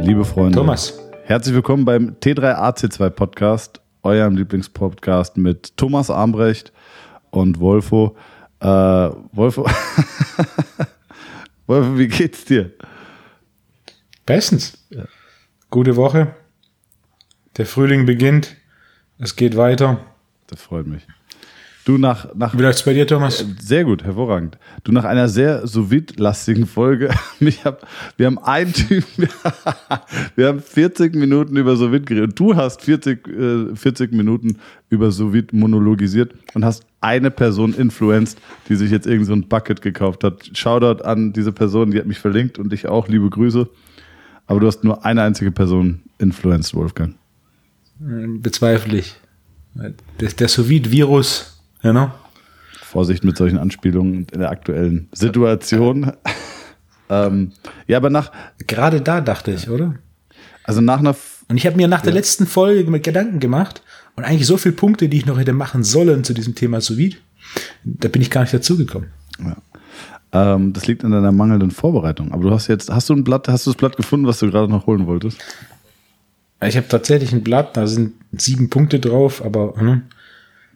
Liebe Freunde, Thomas. herzlich willkommen beim T3AC2 Podcast, eurem Lieblingspodcast mit Thomas Armbrecht und Wolfo. Äh, Wolfo, Wolfo, wie geht's dir? Bestens. Gute Woche. Der Frühling beginnt. Es geht weiter. Das freut mich. Du nach, nach Wie läuft's bei dir, Thomas? Sehr gut, hervorragend. Du nach einer sehr sous lastigen Folge. Ich hab, wir haben einen Typ, wir haben 40 Minuten über sous geredet. Du hast 40, äh, 40 Minuten über sous monologisiert und hast eine Person influenced, die sich jetzt irgend so ein Bucket gekauft hat. Shoutout an diese Person, die hat mich verlinkt und dich auch, liebe Grüße. Aber du hast nur eine einzige Person influenced, Wolfgang. Bezweifle ich. Der, der Sous-Virus, ja, ne? Vorsicht mit solchen Anspielungen in der aktuellen Situation. ähm, ja, aber nach, Gerade da dachte ich, oder? also nach einer, Und ich habe mir nach der letzten Folge mit Gedanken gemacht und eigentlich so viele Punkte, die ich noch hätte machen sollen zu diesem Thema sous -Vide, da bin ich gar nicht dazugekommen. ähm, das liegt an deiner mangelnden Vorbereitung. Aber du hast jetzt, hast du ein Blatt, hast du das Blatt gefunden, was du gerade noch holen wolltest? Ich habe tatsächlich ein Blatt, da sind sieben Punkte drauf, aber hm,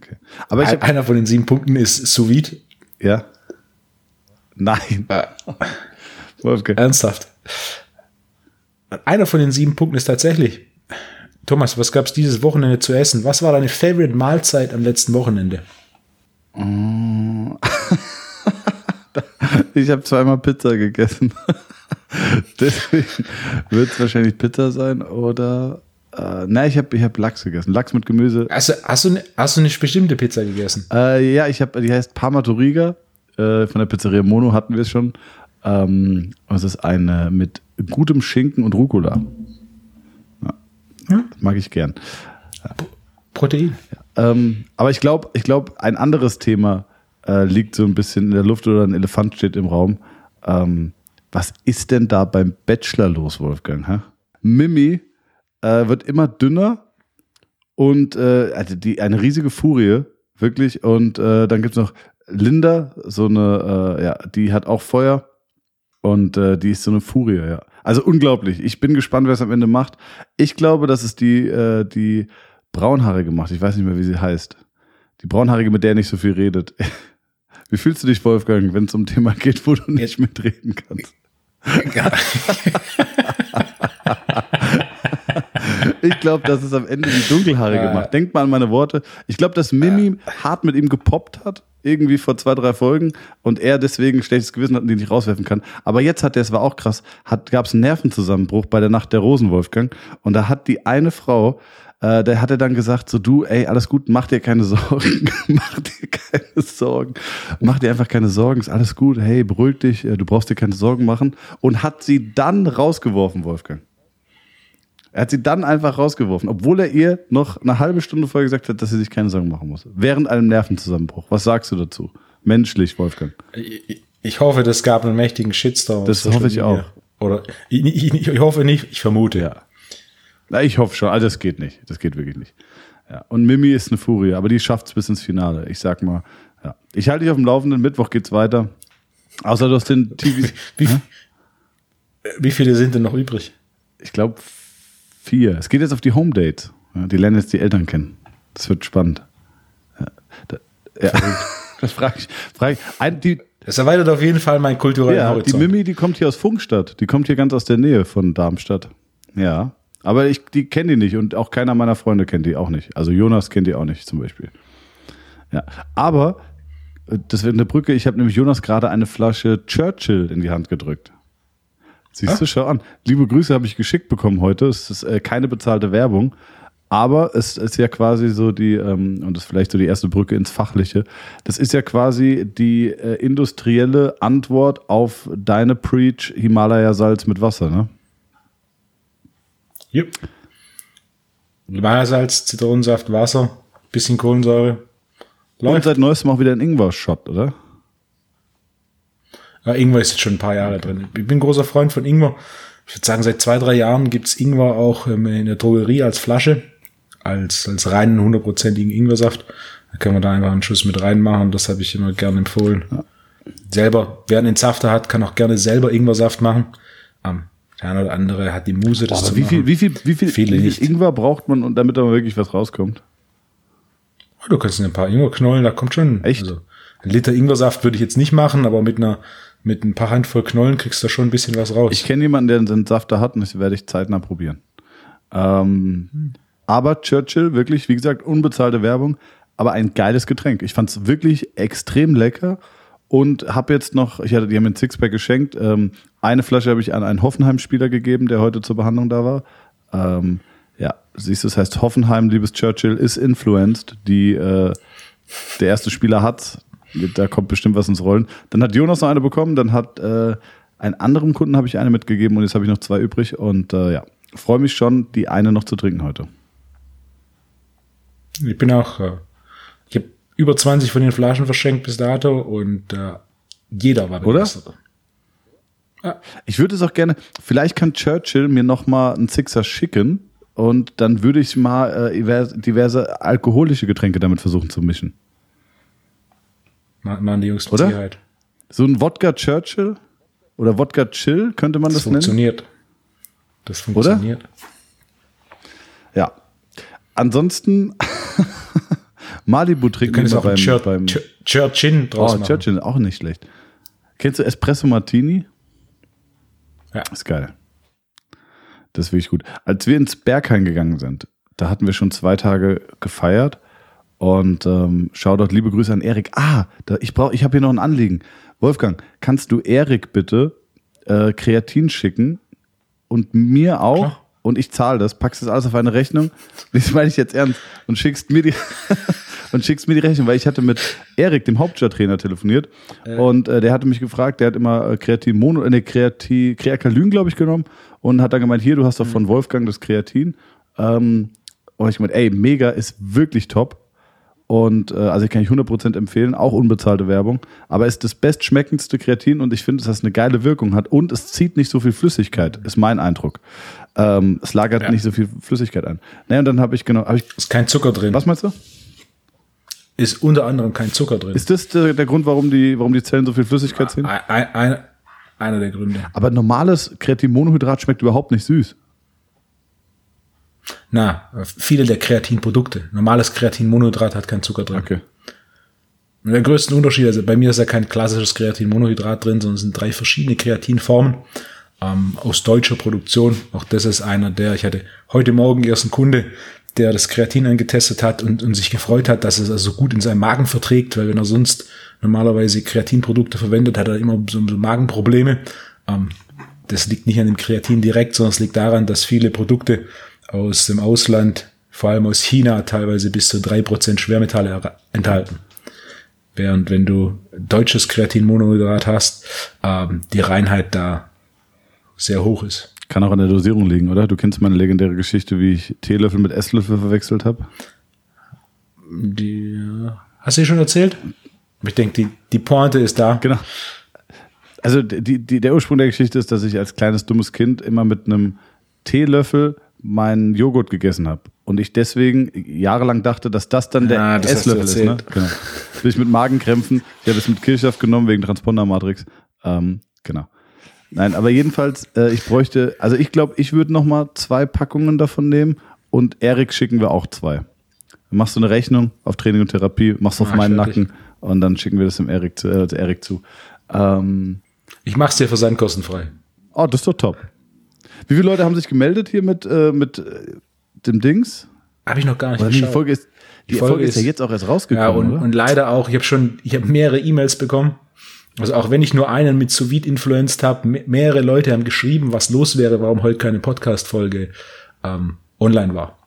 Okay. Aber ich habe, einer von den sieben Punkten ist sous -Vide. ja. Nein. Wolfgang. Ernsthaft. Einer von den sieben Punkten ist tatsächlich. Thomas, was gab's dieses Wochenende zu essen? Was war deine Favorite Mahlzeit am letzten Wochenende? Ich habe zweimal Pizza gegessen. Deswegen wird es wahrscheinlich Pizza sein oder. Äh, nein, ich habe ich hab Lachs gegessen. Lachs mit Gemüse. Also, hast, du, hast du eine bestimmte Pizza gegessen? Äh, ja, ich habe, die heißt Parma Toriga. Äh, von der Pizzeria Mono hatten wir es schon. Ähm, es ist eine mit gutem Schinken und Rucola. Ja. Das mag ich gern. Protein. Ähm, aber ich glaube, ich glaub, ein anderes Thema äh, liegt so ein bisschen in der Luft oder ein Elefant steht im Raum. Ähm, was ist denn da beim Bachelor los, Wolfgang? Hä? Mimi äh, wird immer dünner und äh, also die, eine riesige Furie, wirklich. Und äh, dann gibt's noch Linda, so eine, äh, ja, die hat auch Feuer und äh, die ist so eine Furie, ja. Also unglaublich. Ich bin gespannt, wer es am Ende macht. Ich glaube, dass es die, äh, die Braunhaarige macht. Ich weiß nicht mehr, wie sie heißt. Die Braunhaarige, mit der nicht so viel redet. Wie fühlst du dich, Wolfgang, wenn es um ein Thema geht, wo du nicht mitreden kannst? Ich glaube, dass es am Ende die Dunkelhaarige Ja. macht. Denkt mal an meine Worte. Ich glaube, dass Mimi hart mit ihm gepoppt hat, irgendwie vor zwei, drei Folgen, und er deswegen ein schlechtes Gewissen hat und ihn nicht rauswerfen kann. Aber jetzt hat der, es war auch krass, gab es einen Nervenzusammenbruch bei der Nacht der Rosen, Wolfgang. Und da hat die eine Frau, äh, der hat er dann gesagt, so du, ey, alles gut, mach dir keine Sorgen, mach dir keine Sorgen, mach dir einfach keine Sorgen, ist alles gut, hey, beruhig dich, äh, du brauchst dir keine Sorgen machen. Und hat sie dann rausgeworfen, Wolfgang. Er hat sie dann einfach rausgeworfen, obwohl er ihr noch eine halbe Stunde vorher gesagt hat, dass sie sich keine Sorgen machen muss. Während einem Nervenzusammenbruch. Was sagst du dazu? Menschlich, Wolfgang. Ich, hoffe, das gab einen mächtigen Shitstorm. Das hoffe ich Media. Oder ich, ich, ich hoffe nicht, ich vermute. Ja. Na, ich hoffe schon. Also das geht nicht. Das geht wirklich nicht. Ja. Und Mimi ist eine Furie, aber die schafft es bis ins Finale. Ich sag mal, ja. Ich halte dich auf dem Laufenden. Mittwoch geht's weiter. Außer du hast den TV. Wie, wie viele sind denn noch übrig? Ich glaube vier. Es geht jetzt auf die Home Date. Ja, die lernen jetzt die Eltern kennen. Das wird spannend. Ja, da, ja. das frage ich. Frag ich. Ein, die, Das erweitert auf jeden Fall meinen kulturellen ja, die Horizont. Mimi, die kommt hier aus Funkstadt. Die kommt hier ganz aus der Nähe von Darmstadt. Ja. Aber ich, die kenne die nicht und auch keiner meiner Freunde kennt die auch nicht. Also Jonas kennt die auch nicht zum Beispiel. Ja. Aber, äh, das wird eine Brücke. Ich habe nämlich Jonas gerade eine Flasche Churchill in die Hand gedrückt. Siehst du, schau an. Liebe Grüße habe ich geschickt bekommen heute. Es ist äh, keine bezahlte Werbung. Aber es ist ja quasi so die, ähm, und das ist vielleicht so die erste Brücke ins Fachliche, das ist ja quasi die äh, industrielle Antwort auf deine Preach Himalaya-Salz mit Wasser, ne? Yep. Himalaya-Salz, Zitronensaft, Wasser, bisschen Kohlensäure. Und Läuft. seit neuestem auch wieder ein Ingwer-Shot, oder? Ja, Ingwer ist jetzt schon ein paar Jahre drin. Ich bin großer Freund von Ingwer. Ich würde sagen, seit zwei, drei Jahren gibt's Ingwer auch ähm, in der Drogerie als Flasche, als, als reinen hundertprozentigen Ingwersaft. Da können wir da einfach einen Schuss mit reinmachen. Das habe ich immer gern empfohlen. selber, wer einen Entsafter hat, kann auch gerne selber Ingwersaft machen. Ähm, der eine oder andere hat die Muse, das Aber zu wie machen. viel, wie viel, wie viel, Viele wie viel. Ingwer braucht man, und damit da wirklich was rauskommt? Oh, Du kannst ein paar Ingwerknollen, da kommt schon. Echt? Also, ein Liter Ingwersaft würde ich jetzt nicht machen, aber mit einer, mit ein paar Handvoll Knollen kriegst du schon ein bisschen was raus. Ich kenne jemanden, der einen Safter hat und das werde ich zeitnah probieren. Ähm, aber Churchill, wirklich, wie gesagt, unbezahlte Werbung, aber ein geiles Getränk. Ich fand es wirklich extrem lecker und habe jetzt noch, ich hatte, die haben mir ein Sixpack geschenkt. Ähm, eine Flasche habe ich an einen Hoffenheim-Spieler gegeben, der heute zur Behandlung da war. Ähm, ja, siehst du, es heißt Hoffenheim, liebes Churchill, ist influenced. Die, äh, der erste Spieler hat, da kommt bestimmt was ins Rollen. Dann hat Jonas noch eine bekommen, dann hat äh, einen anderen Kunden habe ich eine mitgegeben und jetzt habe ich noch zwei übrig und äh, ja, freue mich schon, die eine noch zu trinken heute. Ich bin auch, äh, ich habe über 20 von den Flaschen verschenkt bis dato und äh, jeder war Oder? begeistert. Ich würde es auch gerne, vielleicht kann Churchill mir noch mal einen Sixer schicken und dann würde ich mal äh, divers- diverse alkoholische Getränke damit versuchen zu mischen. Ma- Machen die Jungs mit Oder? Sicherheit. So ein Wodka Churchill oder Wodka Chill könnte man Das das, nennen. funktioniert. Das funktioniert. Ja. Ansonsten Malibu trinken wir beim, Chur beim Chur Churchin draus Oh, machen. Churchill, auch nicht schlecht. Kennst du Espresso Martini? Ja. Ist geil. Das ist wirklich gut. Als wir ins Berghain gegangen sind, da hatten wir schon zwei Tage gefeiert und ähm, schau dort liebe Grüße an Erik. Ah, da, ich brauche, ich habe hier noch ein Anliegen. Wolfgang, kannst du Erik bitte äh, Kreatin schicken und mir auch Klar. und ich zahle das, packst das alles auf eine Rechnung. Das meine ich jetzt ernst und schickst mir die und schickst mir die Rechnung, weil ich hatte mit Erik, dem Hauptstadttrainer, telefoniert und äh, der hatte mich gefragt, der hat immer äh, Kreatin Mono, äh, nee, Kreatin, Kreakalyn, glaube ich, genommen und hat dann gemeint, hier, du hast doch von Wolfgang das Kreatin. Ähm, und ich gemeint, ey, mega, ist wirklich top. Und äh, also ich kann ich 100% empfehlen, auch unbezahlte Werbung. Aber ist das bestschmeckendste Kreatin und ich finde, dass das eine geile Wirkung hat und es zieht nicht so viel Flüssigkeit, ist mein Eindruck. Ähm, es lagert Ja. nicht so viel Flüssigkeit ein. Naja, und dann habe ich genau, hab ich, Ist kein Zucker drin. was meinst du? Ist unter anderem kein Zucker drin. Ist das der, der Grund, warum die, warum die Zellen so viel Flüssigkeit ziehen? ein, ein, ein, einer der Gründe. Aber normales Kreatinmonohydrat schmeckt überhaupt nicht süß. Na, viele der Kreatinprodukte. Normales Kreatinmonohydrat hat keinen Zucker drin. Okay. Und der größte Unterschied, also bei mir ist ja kein klassisches Kreatinmonohydrat drin, sondern es sind drei verschiedene Kreatinformen ähm, aus deutscher Produktion. Auch das ist einer der, ich hatte heute Morgen erst einen Kunde, der das Kreatin angetestet hat und, und sich gefreut hat, dass es also gut in seinem Magen verträgt, weil wenn er sonst normalerweise Kreatinprodukte verwendet, hat er immer so, so Magenprobleme. Ähm, das liegt nicht an dem Kreatin direkt, sondern es liegt daran, dass viele Produkte aus dem Ausland, vor allem aus China, teilweise bis zu drei Prozent Schwermetalle er- enthalten. Während wenn du deutsches Kreatinmonohydrat hast, ähm, die Reinheit da sehr hoch ist. Kann auch an der Dosierung liegen, oder? Du kennst meine legendäre Geschichte, wie ich Teelöffel mit Esslöffel verwechselt habe. Die, hast du die schon erzählt? Ich denke, die, die Pointe ist da. Genau. Also die, die, der Ursprung der Geschichte ist, dass ich als kleines dummes Kind immer mit einem Teelöffel meinen Joghurt gegessen habe. Und ich deswegen jahrelang dachte, dass das dann der hast du Esslöffel ist. Ne? Genau. Bin ich mit Magenkrämpfen. Ich habe es mit Kirchhoff genommen wegen Transponder-Matrix. Ähm, genau. Nein, aber jedenfalls, äh, ich bräuchte, also ich glaube, ich würde noch mal zwei Packungen davon nehmen und Erik schicken wir auch zwei. Dann machst du eine Rechnung auf Training und Therapie, machst auf Mach ich meinen fertig. Nacken und dann schicken wir das dem Erik zu. Äh, Erik zu. Ähm, Ich mach's dir versandkostenfrei. Oh, das ist doch top. Wie viele Leute haben sich gemeldet hier mit, äh, mit äh, dem Dings? Habe ich noch gar nicht Oder die geschaut. Folge ist, die, Die Folge, Folge ist ja ist- jetzt auch erst Ja, rausgekommen, und, oder? und leider auch, ich habe schon, ich habe mehrere E-Mails bekommen. Also auch wenn ich nur einen mit sous influenced habe, me- mehrere Leute haben geschrieben, was los wäre, warum heute keine Podcast-Folge ähm, online war.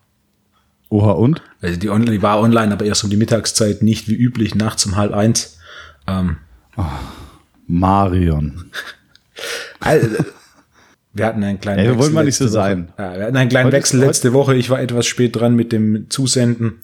Oha, und? Also die, online, die war online, aber erst um die Mittagszeit, nicht wie üblich nachts um halb eins. Ähm, Marion. also, wir hatten einen kleinen Ey, wir wollen Wechsel mal nicht so letzte Woche. sein. Ja, wir hatten einen kleinen Heute Wechsel letzte Woche. Ich war etwas spät dran mit dem Zusenden.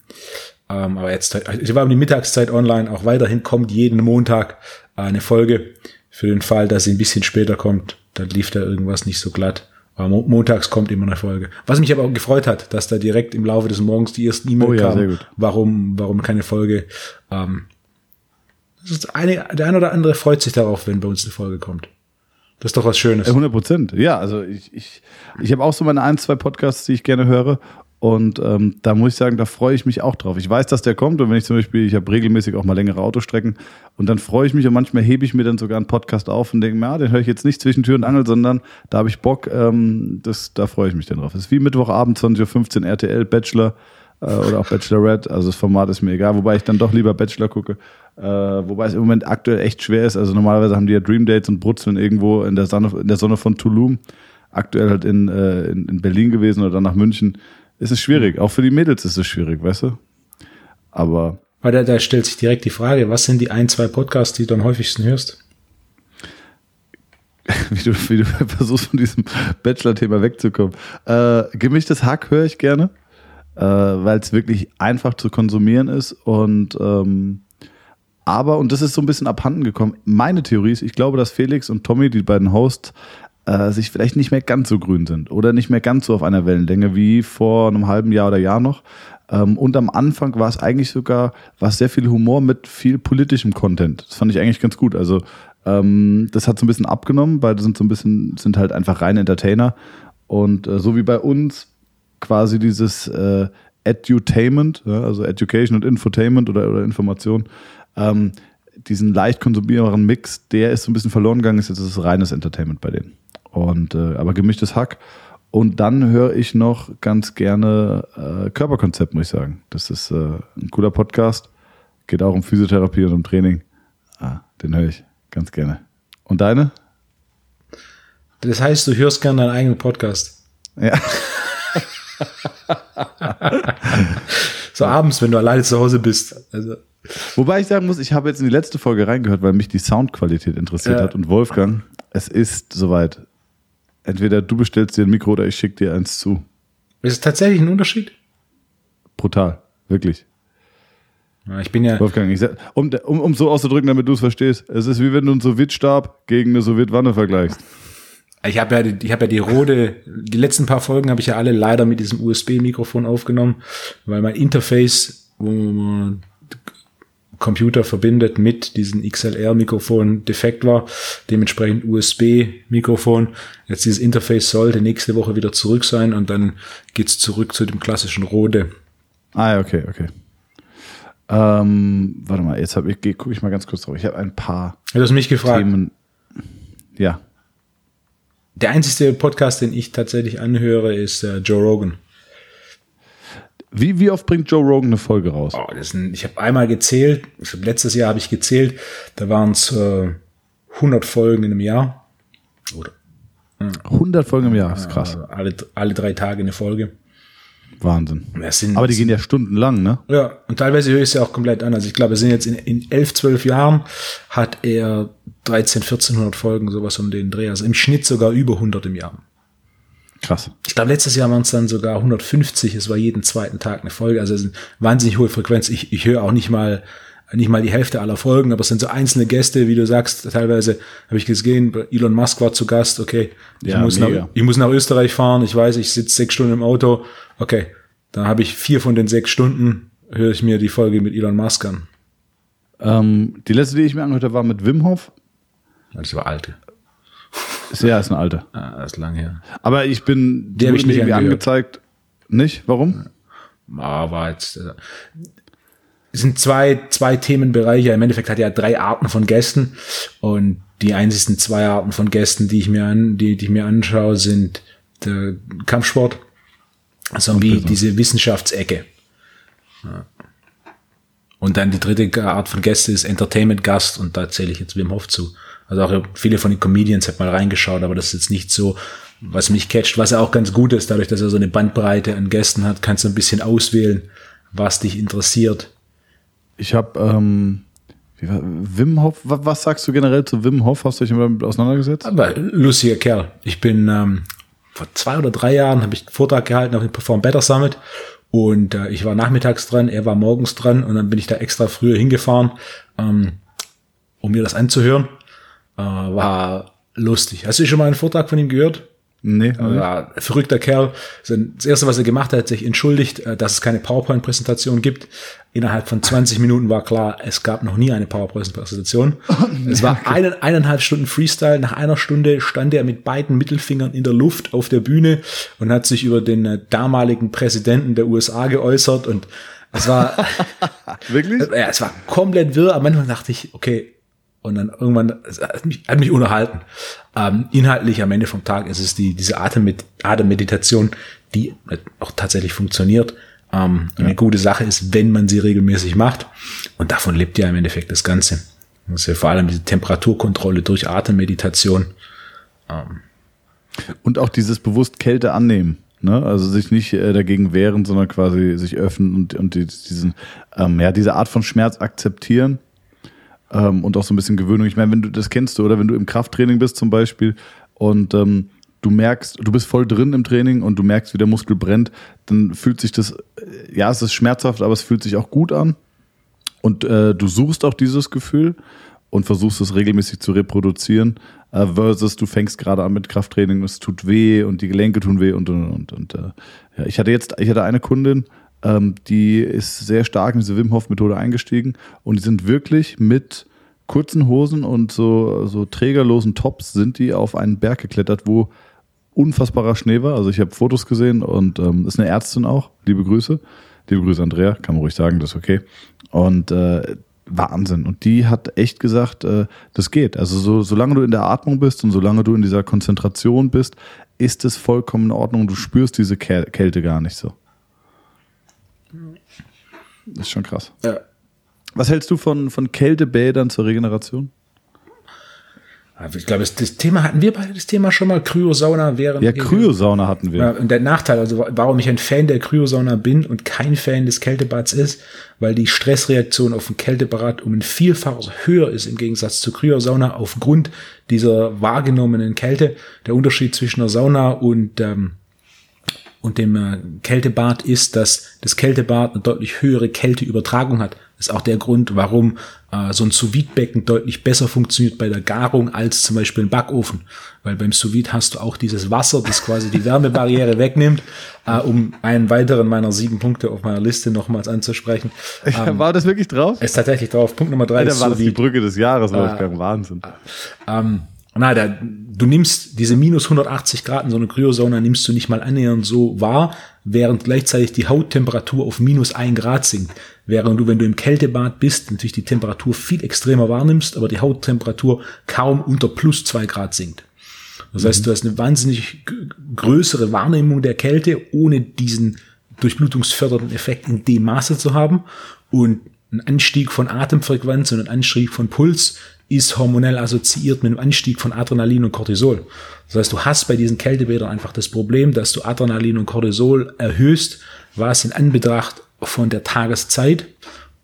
Ähm, aber jetzt, ich war um die Mittagszeit online. Auch weiterhin kommt jeden Montag eine Folge. Für den Fall, dass sie ein bisschen später kommt, dann lief da irgendwas nicht so glatt. Aber mo montags kommt immer eine Folge. Was mich aber auch gefreut hat, dass da direkt im Laufe des Morgens die ersten E-Mail Oh ja, kamen, warum, warum keine Folge. Ähm, eine, der eine oder andere freut sich darauf, wenn bei uns eine Folge kommt. Das ist doch was Schönes. 100 Prozent. Ja, also ich, ich, ich habe auch so meine ein, zwei Podcasts, die ich gerne höre. Und ähm, da muss ich sagen, da freue ich mich auch drauf. Ich weiß, dass der kommt und wenn ich zum Beispiel, ich habe regelmäßig auch mal längere Autostrecken und dann freue ich mich und manchmal hebe ich mir dann sogar einen Podcast auf und denke mir, ah, den höre ich jetzt nicht zwischen Tür und Angel, sondern da habe ich Bock, ähm, das, da freue ich mich dann drauf. Das ist wie Mittwochabend 20.15 Uhr RTL, Bachelor oder auch Bachelorette, also das Format ist mir egal, wobei ich dann doch lieber Bachelor gucke. Äh, wobei es im Moment aktuell echt schwer ist. Also normalerweise haben die ja Dream Dates und brutzeln irgendwo in der Sonne, in der Sonne von Tulum. Aktuell halt in, äh, in, in Berlin gewesen oder dann nach München ist es schwierig. Auch für die Mädels ist es schwierig, weißt du? Aber. Weil da, da stellt sich direkt die Frage, was sind die ein, zwei Podcasts, die du am häufigsten hörst? wie, du, wie du versuchst, von diesem Bachelor-Thema wegzukommen. Äh, gemischtes Hack höre ich gerne, äh, weil es wirklich einfach zu konsumieren ist und ähm, aber, und das ist so ein bisschen abhanden gekommen, meine Theorie ist, ich glaube, dass Felix und Tommy, die beiden Hosts, äh, sich vielleicht nicht mehr ganz so grün sind oder nicht mehr ganz so auf einer Wellenlänge wie vor einem halben Jahr oder Jahr noch. Ähm, und am Anfang war es eigentlich sogar, war sehr viel Humor mit viel politischem Content. Das fand ich eigentlich ganz gut. Also ähm, das hat so ein bisschen abgenommen, beide sind so ein bisschen, sind halt einfach rein Entertainer. Und äh, so wie bei uns quasi dieses äh, Edutainment, ja, also Education und Infotainment oder, oder Information, ähm, diesen leicht konsumierbaren Mix, der ist so ein bisschen verloren gegangen, ist jetzt das reines Entertainment bei denen. Und äh, aber gemischtes Hack. Und dann höre ich noch ganz gerne äh, Körperkonzept, muss ich sagen. Das ist äh, ein cooler Podcast. Geht auch um Physiotherapie und um Training. Ah, den höre ich ganz gerne. Und deine? Das heißt, du hörst gerne deinen eigenen Podcast. Ja. so abends, wenn du alleine zu Hause bist. Also. Wobei ich sagen muss, ich habe jetzt in die letzte Folge reingehört, weil mich die Soundqualität interessiert Ja. hat. Und Wolfgang, es ist soweit. Entweder du bestellst dir ein Mikro oder ich schicke dir eins zu. Ist es tatsächlich ein Unterschied? Brutal. Wirklich. Ich bin ja, Wolfgang, ich sag, um, um, um so auszudrücken, damit du es verstehst. Es ist wie wenn du einen Sowjetstab gegen eine Sowjetwanne vergleichst. Ich habe ja, die- ich habe ja die Rode, die letzten paar Folgen habe ich ja alle leider mit diesem USB-Mikrofon aufgenommen, weil mein Interface, wo man Computer verbindet mit diesem XLR-Mikrofon defekt war, dementsprechend USB-Mikrofon. Jetzt dieses Interface sollte nächste Woche wieder zurück sein und dann geht's zurück zu dem klassischen Rode. Ah, okay, okay. Ähm, warte mal, jetzt habe ich, gucke ich mal ganz kurz drauf. Ich habe ein paar Du hast mich gefragt. Themen. Ja. Der einzige Podcast, den ich tatsächlich anhöre, ist äh, Joe Rogan. Wie, wie oft bringt Joe Rogan eine Folge raus? Oh, ein, ich habe einmal gezählt, ich hab, letztes Jahr habe ich gezählt, da waren es äh, 100 Folgen in einem Jahr. Oder 100 Folgen im Jahr, ist krass. äh, alle, alle drei Tage eine Folge. Wahnsinn. Sind, Aber die gehen ja stundenlang, ne? ja, und teilweise höre ich es ja auch komplett an. Also ich glaube, es sind jetzt in, in 11, 12 Jahren hat er 13, 1400 Folgen, sowas um den Dreh. Also im Schnitt sogar über 100 im Jahr. Krass. Ich glaube, letztes Jahr waren es dann sogar 150. Es war jeden zweiten Tag eine Folge. Also es ist eine wahnsinnig hohe Frequenz. Ich, ich höre auch nicht mal nicht mal die Hälfte aller Folgen, aber es sind so einzelne Gäste, wie du sagst. Teilweise habe ich gesehen, Elon Musk war zu Gast. Okay, ich, Ja, muss, mega. nach, ich muss nach Österreich fahren. Ich weiß, ich sitze sechs Stunden im Auto. Okay, dann habe ich vier von den sechs Stunden höre ich mir die Folge mit Elon Musk an. Ähm, die letzte, die ich mir angehört habe, war mit Wim Hof. Das war alte. Ist, ja, ist ein alter. Ah, ist lang her. Aber ich bin, Die hab ich nicht irgendwie angehört. angezeigt. Nicht? Warum? Aber jetzt äh, sind zwei, zwei Themenbereiche. Im Endeffekt hat er drei Arten von Gästen und die einzigsten zwei Arten von Gästen, die ich mir an, die, die ich mir anschaue, sind der Kampfsport sowie diese Wissenschaftsecke. Ja. Und dann die dritte Art von Gäste ist Entertainment-Gast und da zähle ich jetzt Wim Hof zu. Also auch viele von den Comedians hat mal reingeschaut, aber das ist jetzt nicht so, was mich catcht, was ja auch ganz gut ist, dadurch, dass er so eine Bandbreite an Gästen hat, kannst du ein bisschen auswählen, was dich interessiert. Ich habe ähm, wie war, Wim Hof. Was, sagst du generell zu Wim Hof? Hast du dich damit auseinandergesetzt? Aber lustiger Kerl. Ich bin ähm, vor zwei oder drei Jahren habe ich einen Vortrag gehalten auf dem Perform Better Summit und äh, ich war nachmittags dran, er war morgens dran und dann bin ich da extra früher hingefahren, ähm, um mir das anzuhören. Äh, war lustig. Hast du schon mal einen Vortrag von ihm gehört? Nee, ja, verrückter Kerl. Das erste, was er gemacht hat, hat sich entschuldigt, äh, dass es keine PowerPoint-Präsentation gibt. Innerhalb von 20 Minuten war klar, es gab noch nie eine PowerPoint-Präsentation. Es war einen, eineinhalb Stunden Freestyle. Nach einer Stunde stand er mit beiden Mittelfingern in der Luft auf der Bühne und hat sich über den äh, damaligen Präsidenten der USA geäußert und es war wirklich? Ja, es war komplett wirr. Aber manchmal dachte ich, okay, und dann irgendwann hat mich, hat mich unterhalten. Ähm, inhaltlich am Ende vom Tag ist es die, diese Atem Atemmeditation, die auch tatsächlich funktioniert. Ähm, ja. Eine gute Sache ist, wenn man sie regelmäßig macht. Und davon lebt ja im Endeffekt das Ganze. Das ist ja vor allem diese Temperaturkontrolle durch Atemmeditation. Ähm. Und auch dieses bewusst Kälte annehmen. Ne? Also sich nicht äh, dagegen wehren, sondern quasi sich öffnen und, und die, diesen, ähm, ja, diese Art von Schmerz akzeptieren ähm, und auch so ein bisschen Gewöhnung. Ich meine, wenn du das kennst du, oder wenn du im Krafttraining bist zum Beispiel und ähm, du merkst, du bist voll drin im Training und du merkst, wie der Muskel brennt, dann fühlt sich das, äh, ja, es ist schmerzhaft, aber es fühlt sich auch gut an. Und äh, du suchst auch dieses Gefühl und versuchst es regelmäßig zu reproduzieren, äh, versus du fängst gerade an mit Krafttraining, es tut weh und die Gelenke tun weh und und und. und äh, ja, ich hatte jetzt, ich hatte eine Kundin, ähm, die ist sehr stark in diese Wim Hof Methode eingestiegen und die sind wirklich mit kurzen Hosen und so, so trägerlosen Tops sind die auf einen Berg geklettert, wo unfassbarer Schnee war. Also ich habe Fotos gesehen und ähm, ist eine Ärztin auch. Liebe Grüße. Liebe Grüße, Andrea. Kann man ruhig sagen, das ist okay. Und äh, Wahnsinn. Und die hat echt gesagt, äh, das geht. Also so, solange du in der Atmung bist und solange du in dieser Konzentration bist, ist es vollkommen in Ordnung. Du spürst diese Kälte gar nicht so. Das ist schon krass. Ja. Was hältst du von, von Kältebädern zur Regeneration? Ich glaube, das Thema hatten wir beide das Thema schon mal. Kryosauna während. Ja, Kryosauna hatten wir. Ja, und der Nachteil, also warum ich ein Fan der Kryosauna bin und kein Fan des Kältebads ist, weil die Stressreaktion auf ein Kältebad um ein Vielfaches höher ist im Gegensatz zur Kryosauna aufgrund dieser wahrgenommenen Kälte. Der Unterschied zwischen der Sauna und ähm, und dem äh, Kältebad ist, dass das Kältebad eine deutlich höhere Kälteübertragung hat. Das ist auch der Grund, warum äh, so ein sous becken deutlich besser funktioniert bei der Garung als zum Beispiel ein Backofen. Weil beim sous hast du auch dieses Wasser, das quasi die Wärmebarriere wegnimmt, äh, um einen weiteren meiner sieben Punkte auf meiner Liste nochmals anzusprechen. Ähm, war das wirklich drauf? Ist tatsächlich drauf. Punkt Nummer drei ja, ist war das die Brücke des Jahres. Äh, Wahnsinn. Ähm, na, da, du nimmst diese minus 180 Grad in so eine Kryosauna nimmst du nicht mal annähernd so wahr, während gleichzeitig die Hauttemperatur auf minus ein Grad sinkt. Während du, wenn du im Kältebad bist, natürlich die Temperatur viel extremer wahrnimmst, aber die Hauttemperatur kaum unter plus zwei Grad sinkt. Das heißt, du hast eine wahnsinnig größere Wahrnehmung der Kälte, ohne diesen durchblutungsfördernden Effekt in dem Maße zu haben. Und ein Anstieg von Atemfrequenz und ein Anstieg von Puls ist hormonell assoziiert mit einem Anstieg von Adrenalin und Cortisol. Das heißt, du hast bei diesen Kältebädern einfach das Problem, dass du Adrenalin und Cortisol erhöhst, was in Anbetracht von der Tageszeit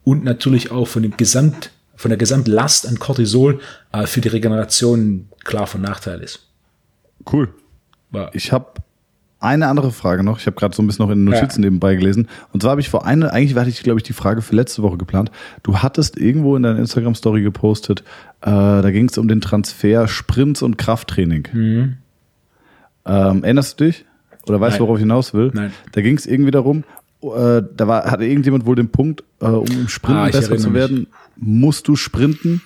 und natürlich auch von dem Gesamt, von der Gesamtlast an Cortisol äh, für die Regeneration klar von Nachteil ist. Cool. Ja. Ich habe eine andere Frage noch. Ich habe gerade so ein bisschen noch in den Notizen ja. nebenbei gelesen. Und zwar habe ich vor eine, eigentlich hatte ich, glaube ich, die Frage für letzte Woche geplant. Du hattest irgendwo in deiner Instagram-Story gepostet, äh, da ging es um den Transfer Sprints und Krafttraining. Mhm. Ähm, erinnerst du dich? Oder weißt du, worauf ich hinaus will? Nein. Da ging es irgendwie darum, äh, da war, hatte irgendjemand wohl den Punkt, äh, um im Sprinten ah, besser zu werden, musst du sprinten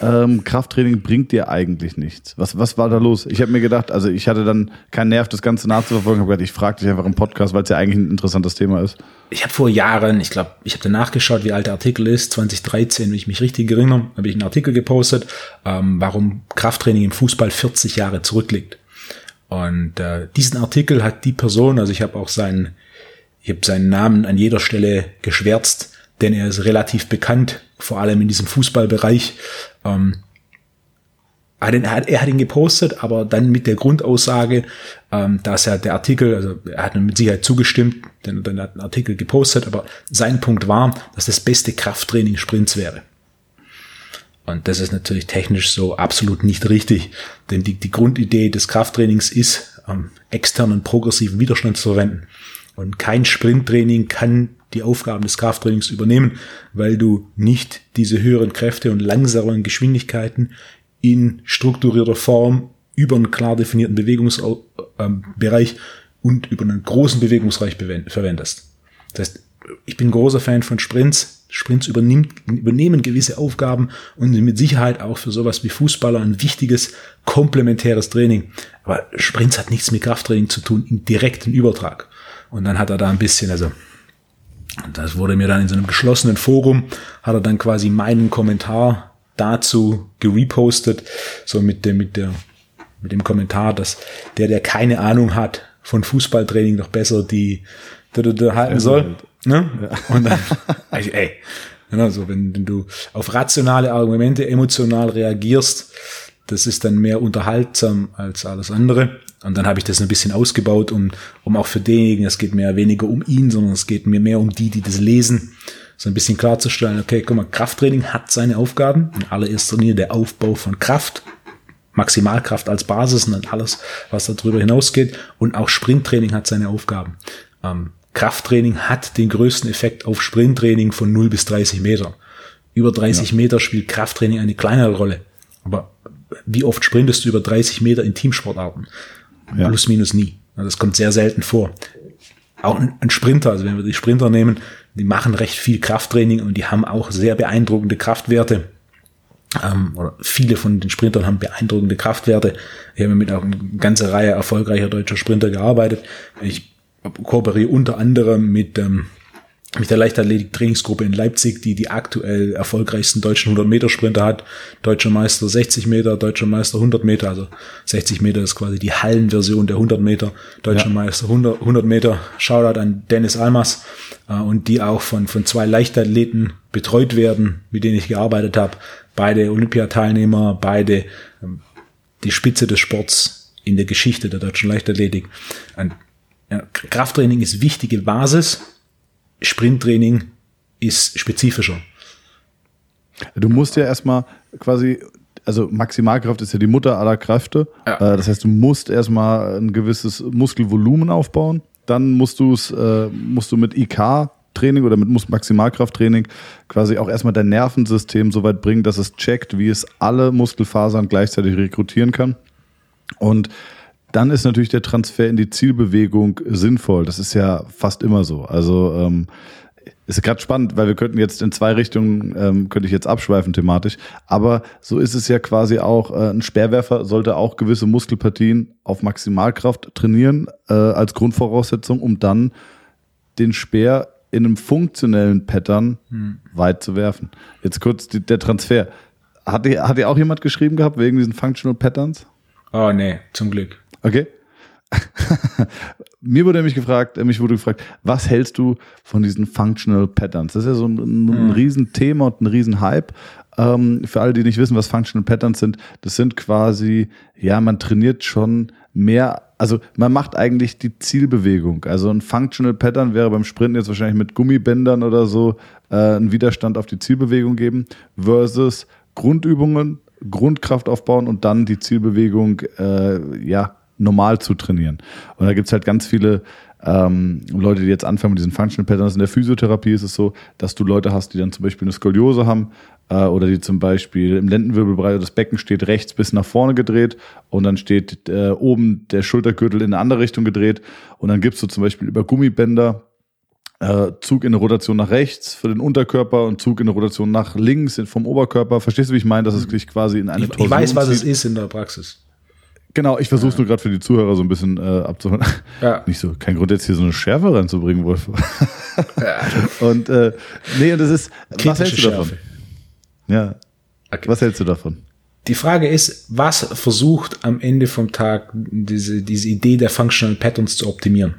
ähm, Krafttraining bringt dir eigentlich nichts. Was, was war da los? Ich habe mir gedacht, also ich hatte dann keinen Nerv, das Ganze nachzuverfolgen. habe gedacht, ich frage dich einfach im Podcast, weil es ja eigentlich ein interessantes Thema ist. Ich habe vor Jahren, ich glaube, ich habe danach geschaut, wie alt der Artikel ist. 2013, wenn ich mich richtig erinnere, habe ich einen Artikel gepostet, ähm, warum Krafttraining im Fußball 40 Jahre zurückliegt. Und äh, diesen Artikel hat die Person, also ich habe auch seinen, ich habe seinen Namen an jeder Stelle geschwärzt, denn er ist relativ bekannt, vor allem in diesem Fußballbereich. Ähm, er, hat, er hat ihn gepostet, aber dann mit der Grundaussage, ähm, dass er der Artikel, also er hat mit Sicherheit zugestimmt, denn dann hat einen Artikel gepostet, aber sein Punkt war, dass das beste Krafttraining Sprints wäre. Und das ist natürlich technisch so absolut nicht richtig, denn die, die Grundidee des Krafttrainings ist, ähm, externen progressiven Widerstand zu verwenden. Und kein Sprinttraining kann die Aufgaben des Krafttrainings übernehmen, weil du nicht diese höheren Kräfte und langsameren Geschwindigkeiten in strukturierter Form über einen klar definierten Bewegungsbereich und über einen großen Bewegungsreich verwendest. Das heißt, ich bin großer Fan von Sprints. Sprints übernimmt, übernehmen gewisse Aufgaben und sind mit Sicherheit auch für sowas wie Fußballer ein wichtiges komplementäres Training. Aber Sprints hat nichts mit Krafttraining zu tun im direkten Übertrag. Und dann hat er da ein bisschen, also das wurde mir dann in so einem geschlossenen Forum, hat er dann quasi meinen Kommentar dazu gerepostet, so mit dem, mit der, mit dem Kommentar, dass der, der keine Ahnung hat von Fußballtraining, doch besser die, die, die, die halten soll. Ne? Ja. Und dann, also, ey, also wenn, wenn du auf rationale Argumente emotional reagierst, das ist dann mehr unterhaltsam als alles andere. Und dann habe ich das ein bisschen ausgebaut, um, um auch für denjenigen, es geht mehr weniger um ihn, sondern es geht mir mehr um die, die das lesen, so ein bisschen klarzustellen, okay, guck mal, Krafttraining hat seine Aufgaben. In allererster Linie der Aufbau von Kraft, Maximalkraft als Basis und dann alles, was darüber hinausgeht. Und auch Sprinttraining hat seine Aufgaben. Ähm, Krafttraining hat den größten Effekt auf Sprinttraining von 0 bis 30 Meter. Über 30 ja. Meter spielt Krafttraining eine kleinere Rolle. Aber wie oft sprintest du über 30 Meter in Teamsportarten? Ja. Plus minus nie. Also das kommt sehr selten vor. Auch ein Sprinter, also wenn wir die Sprinter nehmen, die machen recht viel Krafttraining und die haben auch sehr beeindruckende Kraftwerte. Ähm, oder viele von den Sprintern haben beeindruckende Kraftwerte. Ich habe mit auch eine ganze Reihe erfolgreicher deutscher Sprinter gearbeitet. Ich kooperiere unter anderem mit ähm, mit der Leichtathletik-Trainingsgruppe in Leipzig, die die aktuell erfolgreichsten deutschen 100-Meter-Sprinter hat. Deutscher Meister 60 Meter, deutscher Meister 100 Meter, also 60 Meter ist quasi die Hallenversion der 100 Meter, deutscher ja. Meister 100, 100 Meter. Shoutout an Dennis Almas äh, und die auch von, von zwei Leichtathleten betreut werden, mit denen ich gearbeitet habe. Beide Olympiateilnehmer, beide ähm, die Spitze des Sports in der Geschichte der deutschen Leichtathletik. Ein, ja, Krafttraining ist wichtige Basis, Sprinttraining ist spezifischer. Du musst ja erstmal quasi, also Maximalkraft ist ja die Mutter aller Kräfte. Ja. Äh, das heißt, du musst erstmal ein gewisses Muskelvolumen aufbauen. Dann musst du es, äh, musst du mit IK Training oder mit Maximalkrafttraining quasi auch erstmal dein Nervensystem so weit bringen, dass es checkt, wie es alle Muskelfasern gleichzeitig rekrutieren kann. Und dann ist natürlich der Transfer in die Zielbewegung sinnvoll. Das ist ja fast immer so. Also ähm, ist gerade spannend, weil wir könnten jetzt in zwei Richtungen, ähm, könnte ich jetzt abschweifen thematisch, aber so ist es ja quasi auch, äh, ein Speerwerfer sollte auch gewisse Muskelpartien auf Maximalkraft trainieren äh, als Grundvoraussetzung, um dann den Speer in einem funktionellen Pattern hm. weit zu werfen. Jetzt kurz die, der Transfer. Hat dir, hat dir auch jemand geschrieben gehabt wegen diesen Functional Patterns? Oh nee, zum Glück. Okay. Mir wurde nämlich gefragt, äh, mich wurde gefragt, was hältst du von diesen Functional Patterns? Das ist ja so ein, ein mhm. Riesenthema und ein Riesenhype. Ähm, für alle, die nicht wissen, was Functional Patterns sind, das sind quasi, ja, man trainiert schon mehr, also man macht eigentlich die Zielbewegung. Also ein Functional Pattern wäre beim Sprinten jetzt wahrscheinlich mit Gummibändern oder so äh, einen Widerstand auf die Zielbewegung geben, versus Grundübungen, Grundkraft aufbauen und dann die Zielbewegung, äh, ja, normal zu trainieren. Und da gibt's halt ganz viele ähm, Leute, die jetzt anfangen mit diesen Functional Patterns. In der Physiotherapie ist es so, dass du Leute hast, die dann zum Beispiel eine Skoliose haben äh, oder die zum Beispiel im Lendenwirbelbereich das Becken steht rechts bis nach vorne gedreht und dann steht äh, oben der Schultergürtel in eine andere Richtung gedreht und dann gibst du zum Beispiel über Gummibänder äh, Zug in eine Rotation nach rechts für den Unterkörper und Zug in eine Rotation nach links vom Oberkörper. Verstehst du, wie ich meine, dass es sich quasi in eine ich, Torsion Ich weiß, was zieht. es ist in der Praxis. Genau, ich versuche es nur gerade für die Zuhörer so ein bisschen äh, abzuholen. Ja. Nicht so, kein Grund jetzt hier so eine Schärfe reinzubringen, Wolf. ja. Und äh, nee, und das ist, Kritische was hältst du davon? Schärfe. Ja. Okay. Was hältst du davon? Die Frage ist, was versucht am Ende vom Tag diese, diese Idee der Functional Patterns zu optimieren?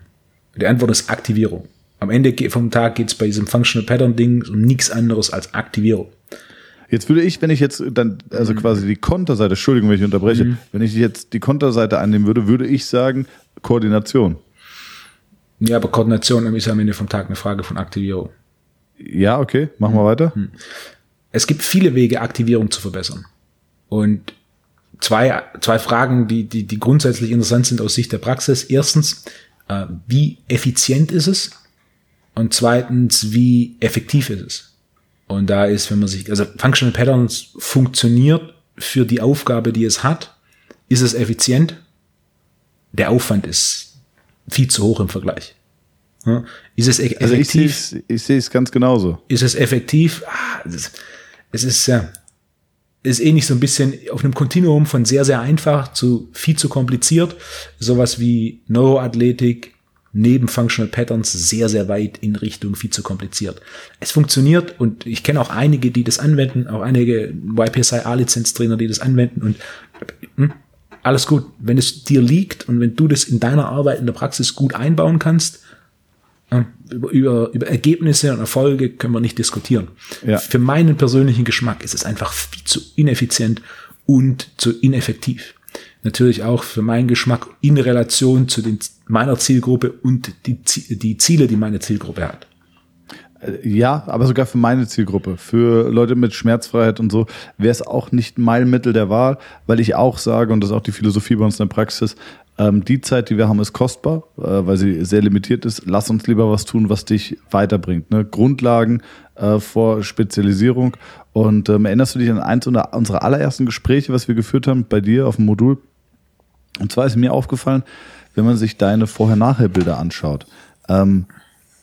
Die Antwort ist Aktivierung. Am Ende vom Tag geht es bei diesem Functional Pattern Ding um nichts anderes als Aktivierung. Jetzt würde ich, wenn ich jetzt dann, also mhm. quasi die Konterseite, Entschuldigung, wenn ich unterbreche, mhm. wenn ich jetzt die Konterseite einnehmen würde, würde ich sagen Koordination. Ja, aber Koordination ist am Ende vom Tag eine Frage von Aktivierung. Ja, okay, machen wir mhm. weiter. Mhm. Es gibt viele Wege, Aktivierung zu verbessern. Und zwei, zwei Fragen, die, die, die grundsätzlich interessant sind aus Sicht der Praxis. Erstens, äh, wie effizient ist es? Und zweitens, wie effektiv ist es? Und da ist, wenn man sich, also Functional Patterns funktioniert für die Aufgabe, die es hat, Ist es effizient? Der Aufwand ist viel zu hoch im Vergleich. Ist es e- Also ich sehe effektiv? es ich sehe es ganz genauso. ist es effektiv? Ah, es, ist ja, es ist ähnlich so ein bisschen auf einem Kontinuum von sehr, sehr einfach zu viel zu kompliziert. Sowas wie Neuroathletik neben Functional Patterns sehr, sehr weit in Richtung viel zu kompliziert. Es funktioniert und ich kenne auch einige, die das anwenden, auch einige YPSI A-Lizenztrainer, die das anwenden und hm, alles gut. Wenn es dir liegt und wenn du das in deiner Arbeit in der Praxis gut einbauen kannst, über, über, über Ergebnisse und Erfolge können wir nicht diskutieren. Ja. Für meinen persönlichen Geschmack ist es einfach viel zu ineffizient und zu ineffektiv. Natürlich auch für meinen Geschmack in Relation zu den, meiner Zielgruppe und die, die Ziele, die meine Zielgruppe hat. Ja, aber sogar für meine Zielgruppe, für Leute mit Schmerzfreiheit und so, wäre es auch nicht mein Mittel der Wahl, weil ich auch sage, und das ist auch die Philosophie bei uns in der Praxis, ähm, die Zeit, die wir haben, ist kostbar, äh, weil sie sehr limitiert ist. Lass uns lieber was tun, was dich weiterbringt. Ne? Grundlagen äh, vor Spezialisierung. Und ähm, erinnerst du dich an eins unserer allerersten Gespräche, was wir geführt haben bei dir auf dem Modul? Und zwar ist mir aufgefallen, wenn man sich deine Vorher-Nachher-Bilder anschaut, ähm,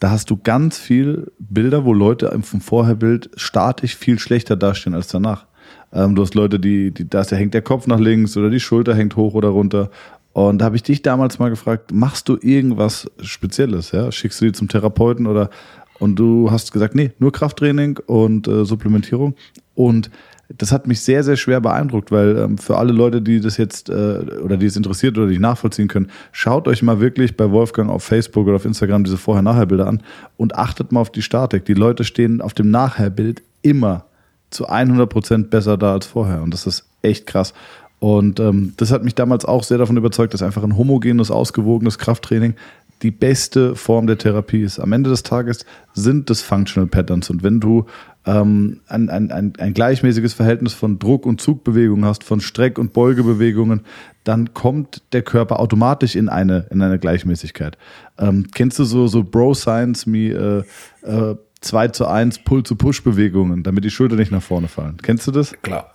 da hast du ganz viel Bilder, wo Leute vom Vorherbild statisch viel schlechter dastehen als danach. Ähm, du hast Leute, die, die, da hängt der Kopf nach links oder die Schulter hängt hoch oder runter. Und da habe ich dich damals mal gefragt, machst du irgendwas Spezielles? Ja? Schickst du die zum Therapeuten oder und du hast gesagt, nee, nur Krafttraining und äh, Supplementierung. Und das hat mich sehr, sehr schwer beeindruckt, weil ähm, für alle Leute, die das jetzt äh, oder die es interessiert oder die nachvollziehen können, schaut euch mal wirklich bei Wolfgang auf Facebook oder auf Instagram diese Vorher-Nachher-Bilder an und achtet mal auf die Statik. Die Leute stehen auf dem Nachher-Bild immer zu 100 Prozent besser da als vorher und das ist echt krass. Und ähm, das hat mich damals auch sehr davon überzeugt, dass einfach ein homogenes, ausgewogenes Krafttraining die beste Form der Therapie ist. Am Ende des Tages sind das Functional Patterns. Und wenn du ähm, ein, ein, ein, ein gleichmäßiges Verhältnis von Druck- und Zugbewegungen hast, von Streck- und Beugebewegungen, dann kommt der Körper automatisch in eine, in eine Gleichmäßigkeit. Ähm, kennst du so, so Bro Science wie äh, äh, 2 zu 1 Pull-to-Push-Bewegungen, damit die Schulter nicht nach vorne fallen? Kennst du das? Klar.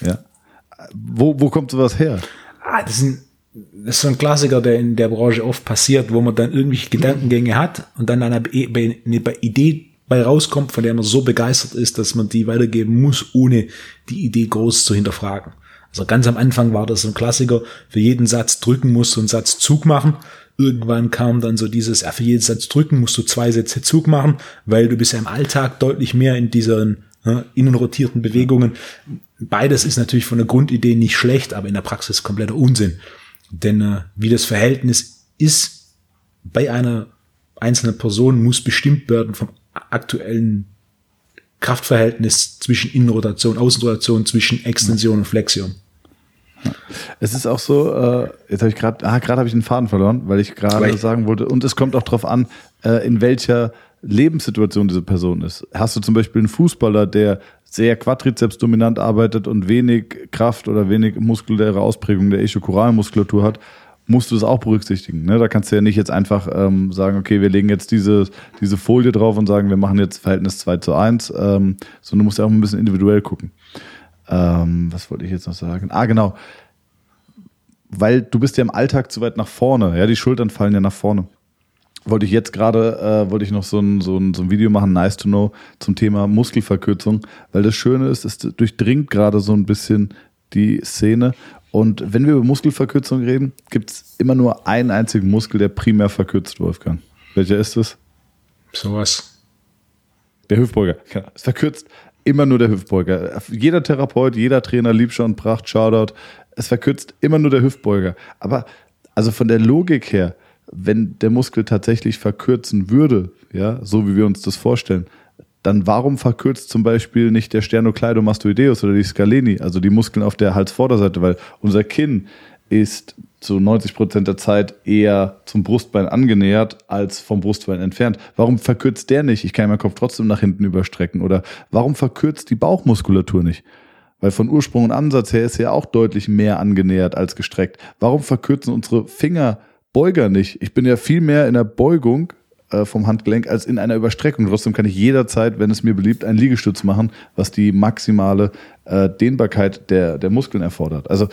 Ja. Wo, wo kommt sowas her? Ah, das, ein, das ist so ein Klassiker, der in der Branche oft passiert, wo man dann irgendwelche Gedankengänge hat und dann eine, eine Idee bei rauskommt, von der man so begeistert ist, dass man die weitergeben muss, ohne die Idee groß zu hinterfragen. Also ganz am Anfang war das ein Klassiker, für jeden Satz drücken musst du einen Satz Zug machen. Irgendwann kam dann so dieses, ja, für jeden Satz drücken musst du zwei Sätze Zug machen, weil du bist ja im Alltag deutlich mehr in diesen ja, innenrotierten Bewegungen. Beides ist natürlich von der Grundidee nicht schlecht, aber in der Praxis kompletter Unsinn. Denn äh, wie das Verhältnis ist bei einer einzelnen Person, muss bestimmt werden vom aktuellen Kraftverhältnis zwischen Innenrotation, Außenrotation, zwischen Extension und Flexion. Es ist auch so, äh, jetzt habe ich gerade, ah, gerade habe ich den Faden verloren, weil ich gerade sagen wollte, und es kommt auch darauf an, äh, in welcher Lebenssituation diese Person ist. Hast du zum Beispiel einen Fußballer, der sehr quadrizepsdominant arbeitet und wenig Kraft oder wenig muskuläre Ausprägung der Ischokoralmuskulatur hat, musst du das auch berücksichtigen. Ne? Da kannst du ja nicht jetzt einfach ähm, sagen, okay, wir legen jetzt diese, diese Folie drauf und sagen, wir machen jetzt Verhältnis 2 zu 1, ähm, sondern du musst ja auch ein bisschen individuell gucken. Ähm, was wollte ich jetzt noch sagen? Ah, genau weil du bist ja im Alltag zu weit nach vorne. Ja, die Schultern fallen ja nach vorne. Wollte ich jetzt gerade, äh, wollte ich noch so ein, so, ein, so ein Video machen, nice to know, zum Thema Muskelverkürzung, weil das Schöne ist, es durchdringt gerade so ein bisschen die Szene. Und wenn wir über Muskelverkürzung reden, gibt es immer nur einen einzigen Muskel, der primär verkürzt, Wolfgang. Welcher ist es? Sowas. Der Hüftbeuger. Genau. Es verkürzt immer nur der Hüftbeuger. Jeder Therapeut, jeder Trainer, Liebscher und Pracht, Shoutout. Es verkürzt immer nur der Hüftbeuger. Aber also von der Logik her, wenn der Muskel tatsächlich verkürzen würde, ja, so wie wir uns das vorstellen, dann warum verkürzt zum Beispiel nicht der Sternocleidomastoideus oder die Scaleni, also die Muskeln auf der Halsvorderseite, weil unser Kinn ist zu 90 Prozent der Zeit eher zum Brustbein angenähert als vom Brustbein entfernt. Warum verkürzt der nicht? Ich kann meinen Kopf trotzdem nach hinten überstrecken. Oder warum verkürzt die Bauchmuskulatur nicht? Weil von Ursprung und Ansatz her ist sie ja auch deutlich mehr angenähert als gestreckt. Warum verkürzen unsere Fingerbeuger nicht? Ich bin ja viel mehr in der Beugung äh, vom Handgelenk als in einer Überstreckung. Trotzdem kann ich jederzeit, wenn es mir beliebt, einen Liegestütz machen, was die maximale äh, Dehnbarkeit der, der Muskeln erfordert. Also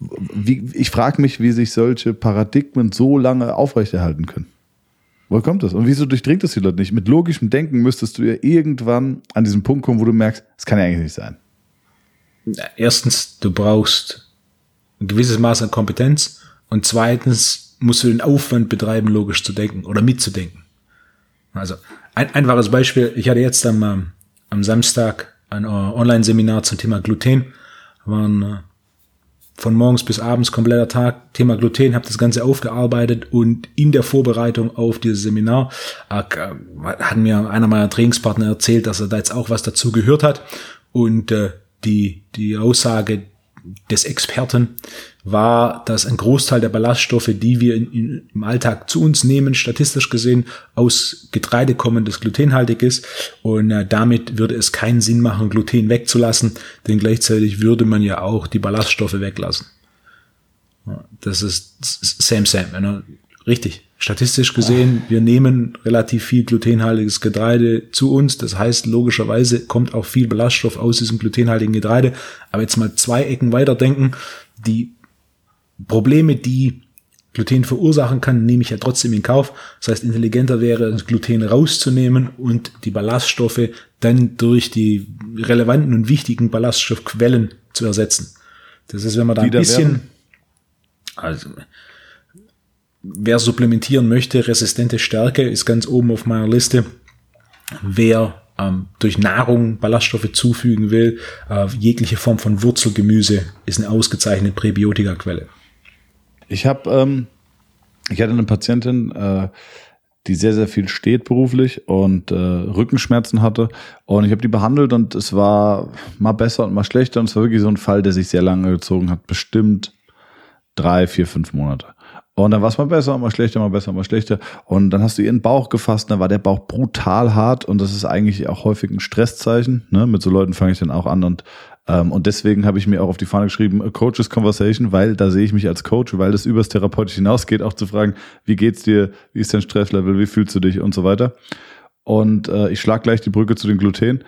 wie, ich frage mich, wie sich solche Paradigmen so lange aufrechterhalten können. Woher kommt das? Und wieso durchdringt das die Leute nicht? Mit logischem Denken müsstest du ja irgendwann an diesen Punkt kommen, wo du merkst, das kann ja eigentlich nicht sein. Erstens, du brauchst ein gewisses Maß an Kompetenz und zweitens musst du den Aufwand betreiben, logisch zu denken oder mitzudenken. Also ein einfaches Beispiel, ich hatte jetzt am, ähm, am Samstag ein Online-Seminar zum Thema Gluten, waren äh, von morgens bis abends kompletter Tag. Thema Gluten, habe das Ganze aufgearbeitet und in der Vorbereitung auf dieses Seminar äh, hat mir einer meiner Trainingspartner erzählt, dass er da jetzt auch was dazu gehört hat. Und äh, die die Aussage des Experten war, dass ein Großteil der Ballaststoffe, die wir in, in, im Alltag zu uns nehmen, statistisch gesehen aus Getreide kommen, das glutenhaltig ist. Und äh, damit würde es keinen Sinn machen, Gluten wegzulassen, denn gleichzeitig würde man ja auch die Ballaststoffe weglassen. Das ist same, same. Ne? Richtig. Statistisch gesehen, wir nehmen relativ viel glutenhaltiges Getreide zu uns. Das heißt, logischerweise kommt auch viel Ballaststoff aus diesem glutenhaltigen Getreide. Aber jetzt mal zwei Ecken weiterdenken. Die Probleme, die Gluten verursachen kann, nehme ich ja trotzdem in Kauf. Das heißt, intelligenter wäre, das Gluten rauszunehmen und die Ballaststoffe dann durch die relevanten und wichtigen Ballaststoffquellen zu ersetzen. Das ist, wenn man da ein bisschen, also, wer supplementieren möchte, resistente Stärke ist ganz oben auf meiner Liste. Wer ähm, durch Nahrung Ballaststoffe zufügen will, äh, jegliche Form von Wurzelgemüse ist eine ausgezeichnete Präbiotika-Quelle. Ich habe, ähm, ich hatte eine Patientin, äh, die sehr, sehr viel steht beruflich und äh, Rückenschmerzen hatte. Und ich habe die behandelt und es war mal besser und mal schlechter. Und es war wirklich so ein Fall, der sich sehr lange gezogen hat. Bestimmt drei, vier, fünf Monate. Und dann war es mal besser, mal schlechter, mal besser, mal schlechter. Und dann hast du ihren Bauch gefasst, dann war der Bauch brutal hart und das ist eigentlich auch häufig ein Stresszeichen. Ne? Mit so Leuten fange ich dann auch an und und deswegen habe ich mir auch auf die Fahne geschrieben, A Coach's Conversation, weil da sehe ich mich als Coach, weil das übers Therapeutisch hinausgeht, auch zu fragen, wie geht's dir, wie ist dein Stresslevel, wie fühlst du dich und so weiter. Und äh, ich schlag gleich die Brücke zu den Gluten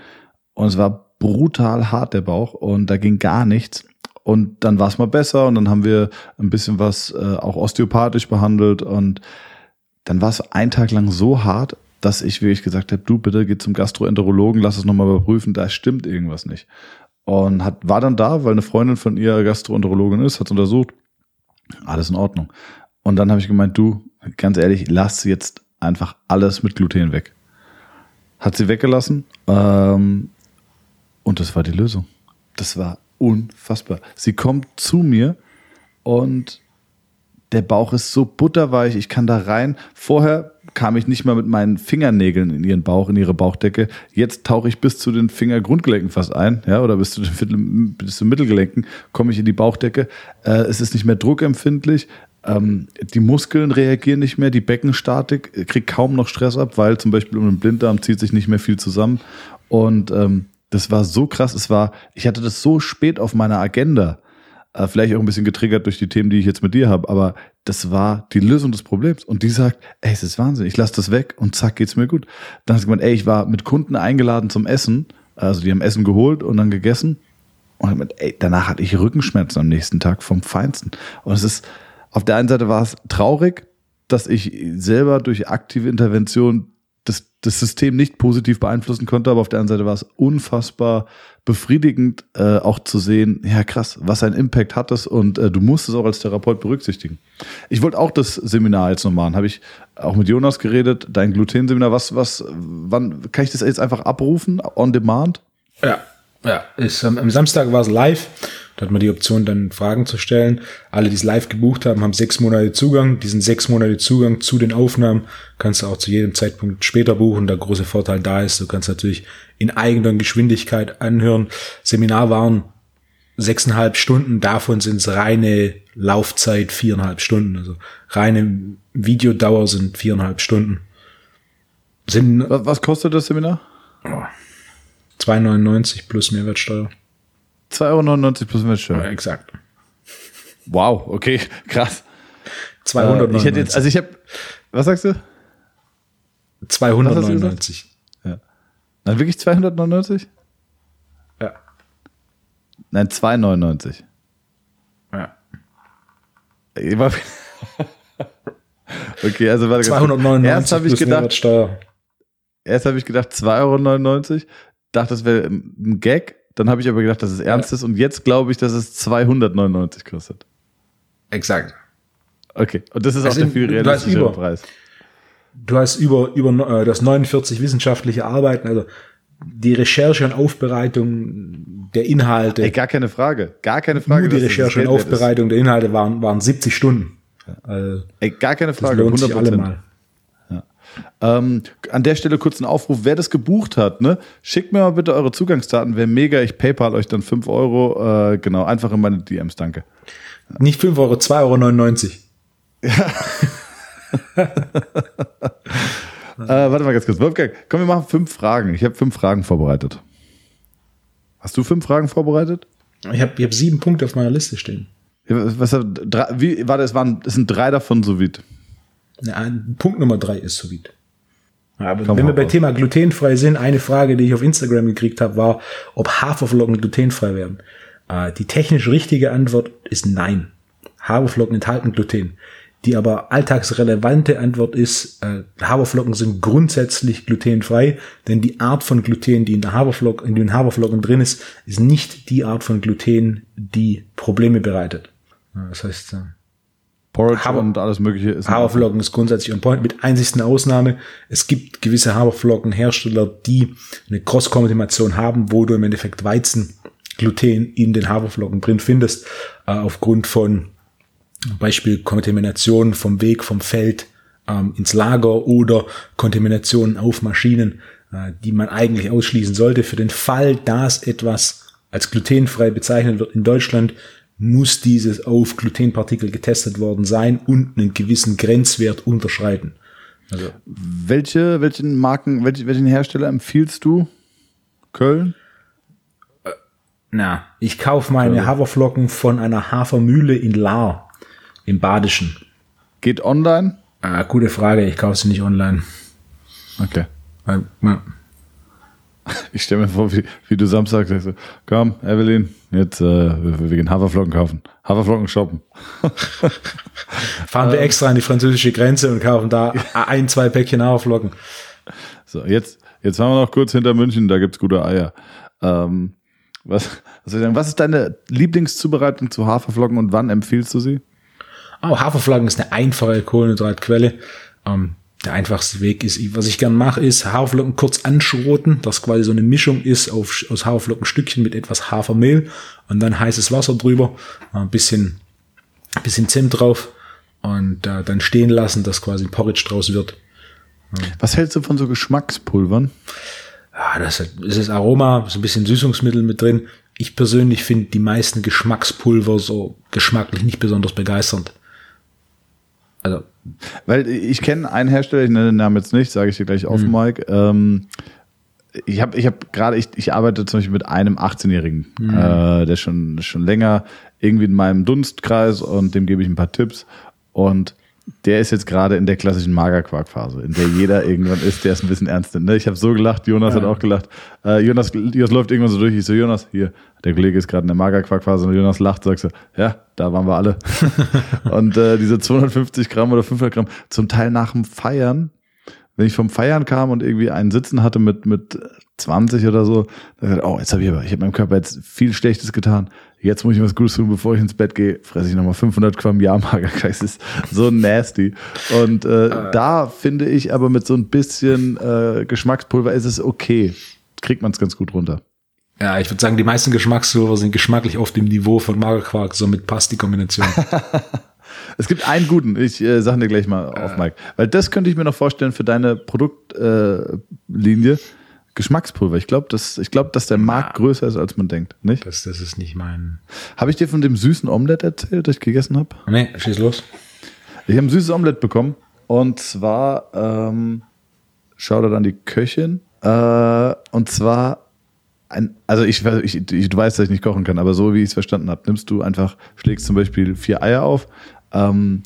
und es war brutal hart der Bauch und da ging gar nichts. Und dann war es mal besser und dann haben wir ein bisschen was äh, auch osteopathisch behandelt und dann war es einen Tag lang so hart, dass ich wirklich gesagt habe, du bitte geh zum Gastroenterologen, lass es nochmal überprüfen, da stimmt irgendwas nicht. Und hat, war dann da, weil eine Freundin von ihr Gastroenterologin ist, hat untersucht, alles in Ordnung. Und dann habe ich gemeint, du, ganz ehrlich, lass jetzt einfach alles mit Gluten weg. Hat sie weggelassen ähm, und das war die Lösung. Das war unfassbar. Sie kommt zu mir und der Bauch ist so butterweich, ich kann da rein. Vorher kam ich nicht mal mit meinen Fingernägeln in ihren Bauch, in ihre Bauchdecke. Jetzt tauche ich bis zu den Fingergrundgelenken fast ein, ja, oder bis zu den, bis zu Mittelgelenken komme ich in die Bauchdecke. Äh, es ist nicht mehr druckempfindlich. Ähm, die Muskeln reagieren nicht mehr, die Beckenstatik kriegt kaum noch Stress ab, weil zum Beispiel um den Blinddarm zieht sich nicht mehr viel zusammen. Und ähm, das war so krass. Es war, ich hatte das so spät auf meiner Agenda. Äh, vielleicht auch ein bisschen getriggert durch die Themen, die ich jetzt mit dir habe, aber das war die Lösung des Problems. Und die sagt, ey, es ist Wahnsinn, ich lasse das weg und zack, geht's mir gut. Dann hat sie gemeint, ey, ich war mit Kunden eingeladen zum Essen, also die haben Essen geholt und dann gegessen. Und gemeint, ey, danach hatte ich Rückenschmerzen am nächsten Tag vom Feinsten. Und es ist, auf der einen Seite war es traurig, dass ich selber durch aktive Intervention das, das System nicht positiv beeinflussen konnte, aber auf der anderen Seite war es unfassbar befriedigend, äh, auch zu sehen, ja krass, was ein Impact hat das und äh, du musst es auch als Therapeut berücksichtigen. Ich wollte auch das Seminar jetzt noch machen, habe ich auch mit Jonas geredet, dein Gluten-Seminar, was, was, wann kann ich das jetzt einfach abrufen, on demand? Ja, ja, ist, ähm, am Samstag war es live da hat man die Option, dann Fragen zu stellen. Alle, die es live gebucht haben, haben sechs Monate Zugang. Diesen sechs Monate Zugang zu den Aufnahmen kannst du auch zu jedem Zeitpunkt später buchen. Der große Vorteil da ist, du kannst natürlich in eigener Geschwindigkeit anhören. Seminar waren sechseinhalb Stunden, davon sind es reine Laufzeit viereinhalb Stunden. Also reine Videodauer sind viereinhalb Stunden. Sind, was kostet das Seminar? 2,99 plus Mehrwertsteuer. 2,99 Euro plus Mehrwertsteuer. Ja, exakt. Wow, okay, krass. 200 äh, Ich hätte jetzt, also ich habe, was sagst du? 299. Ja. Nein, wirklich 299? Ja. Nein, 2,99. ja. Okay, also warte ganz kurz. 299 Erst habe ich plus gedacht, erst habe ich gedacht 2,99 Euro, dachte, das wäre ein Gag. Dann habe ich aber gedacht, dass es ernst ist und jetzt glaube ich, dass es 299 kostet. Exakt. Okay, und das ist auch Also der viel realistischere. Preis. Du hast über, über äh, das 49 wissenschaftliche Arbeiten, also die Recherche und Aufbereitung der Inhalte, Ey, gar keine Frage. Gar keine Frage. nur die das Recherche und wert ist. Aufbereitung der Inhalte waren, waren 70 Stunden. Also, Ey, gar keine das Frage. lohnt sich 100%. allemal. Ähm, an der Stelle kurz ein Aufruf, wer das gebucht hat, ne? Schickt mir mal bitte eure Zugangsdaten, wäre mega, ich PayPal euch dann 5 Euro, äh, genau, einfach in meine DMs, danke. Nicht 5 Euro, 2,99 Euro. Äh, warte mal ganz kurz, Wolfgang, komm, wir machen fünf Fragen. Ich habe fünf Fragen vorbereitet. Hast du fünf Fragen vorbereitet? Ich habe ich hab sieben Punkte auf meiner Liste stehen. Ja, Was, drei, wie, warte, es, waren, es sind drei davon so weit. Ein- Punkt Nummer drei ist so weit. Ja, aber Komm, wenn wir bei. Thema glutenfrei sind, eine Frage, die ich auf Instagram gekriegt habe, war, ob Haferflocken glutenfrei werden. Äh, die technisch richtige Antwort ist nein. Haferflocken enthalten Gluten. Die aber alltagsrelevante Antwort ist, äh, Haferflocken sind grundsätzlich glutenfrei, denn die Art von Gluten, die in der Haferflock, in den Haferflocken drin ist, ist nicht die Art von Gluten, die Probleme bereitet. Das heißt, äh, Porridge Hafer- und alles mögliche ist. Haferflocken ist grundsätzlich on point, mit einzigsten Ausnahme. Es gibt gewisse Haferflockenhersteller, die eine Cross-Kontamination haben, wo du im Endeffekt Weizengluten in den Haferflocken drin findest, äh, aufgrund von Beispiel Kontamination vom Weg, vom Feld ähm, ins Lager oder Kontaminationen auf Maschinen, äh, die man eigentlich ausschließen sollte. Für den Fall, dass etwas als glutenfrei bezeichnet wird in Deutschland, muss dieses auf Glutenpartikel getestet worden sein und einen gewissen Grenzwert unterschreiten. Also Welche, welchen Marken, welchen, welchen Hersteller empfiehlst du? Köln? Na, ich kaufe meine Haferflocken von einer Hafermühle in Lahr im Badischen. Geht online? Ah, gute Frage, ich kaufe sie nicht online. Okay. Ja. Ich stelle mir vor, wie, wie du Samstag sagst, komm, Evelyn, jetzt äh, wir, wir gehen Haferflocken kaufen. Haferflocken shoppen. Fahren wir extra an die französische Grenze und kaufen da ein, zwei Päckchen Haferflocken. So, jetzt, jetzt fahren wir noch kurz hinter München, da gibt's gute Eier. Ähm, was, was, soll ich sagen, was ist deine Lieblingszubereitung zu Haferflocken und wann empfiehlst du sie? Oh, Haferflocken ist eine einfache Kohlenhydratquelle. Ähm, der einfachste Weg ist, was ich gern mache, ist Haferflocken kurz anschroten, das quasi so eine Mischung ist auf, aus Haferflockenstückchen mit etwas Hafermehl und dann heißes Wasser drüber, äh, ein bisschen, ein bisschen Zimt drauf und äh, dann stehen lassen, dass quasi ein Porridge draus wird. Was hältst du von so Geschmackspulvern? Ja, das ist das Aroma, so ein bisschen Süßungsmittel mit drin. Ich persönlich finde die meisten Geschmackspulver so geschmacklich nicht besonders begeisternd. Also, Weil ich kenne einen Hersteller, ich nenne den Namen jetzt nicht, sage ich dir gleich auf, Mike. Ähm, ich habe ich hab gerade, ich, ich arbeite zum Beispiel mit einem 18-Jährigen, äh, der schon, schon länger irgendwie in meinem Dunstkreis und dem gebe ich ein paar Tipps. Und der ist jetzt gerade in der klassischen Magerquark-Phase, in der jeder irgendwann ist, der es ein bisschen ernst nimmt. Ne? Ich habe so gelacht, Jonas hat auch gelacht. Äh, Jonas, Jonas läuft irgendwann so durch. Ich so, Jonas, hier, der Kollege ist gerade in der Magerquark-Phase und Jonas lacht, sagst du, ja, da waren wir alle. und äh, diese 250 Gramm oder 500 Gramm, zum Teil nach dem Feiern, wenn ich vom Feiern kam und irgendwie einen Sitzen hatte mit, mit 20 oder so, dann gesagt, oh, jetzt habe ich aber, ich habe meinem Körper jetzt viel Schlechtes getan. Jetzt muss ich was Gutes tun, bevor ich ins Bett gehe, fresse ich nochmal 500 Gramm Jahrmagerquark. Das ist so nasty. Und äh, da finde ich aber mit so ein bisschen äh, Geschmackspulver ist es okay. Kriegt man es ganz gut runter. ja, ich würde sagen, die meisten Geschmackspulver sind geschmacklich auf dem Niveau von Magerquark, somit passt die Kombination. Es gibt einen guten, ich äh, sag dir gleich mal auf, Mike. Weil das könnte ich mir noch vorstellen für deine Produktlinie. Äh. Geschmackspulver. Ich glaube, dass, ich glaub, dass der Markt größer ist, als man denkt. Nicht? das, das ist nicht mein. Habe ich dir von dem süßen Omelette erzählt, das ich gegessen habe? Nee, schieß los. Ich habe ein süßes Omelette bekommen. Und zwar, ähm, Shoutout an die Köchin. Äh, und zwar, ein, also ich, ich, ich, du weißt, dass ich nicht kochen kann, aber so wie ich es verstanden habe, nimmst du einfach, schlägst zum Beispiel vier Eier auf, ähm,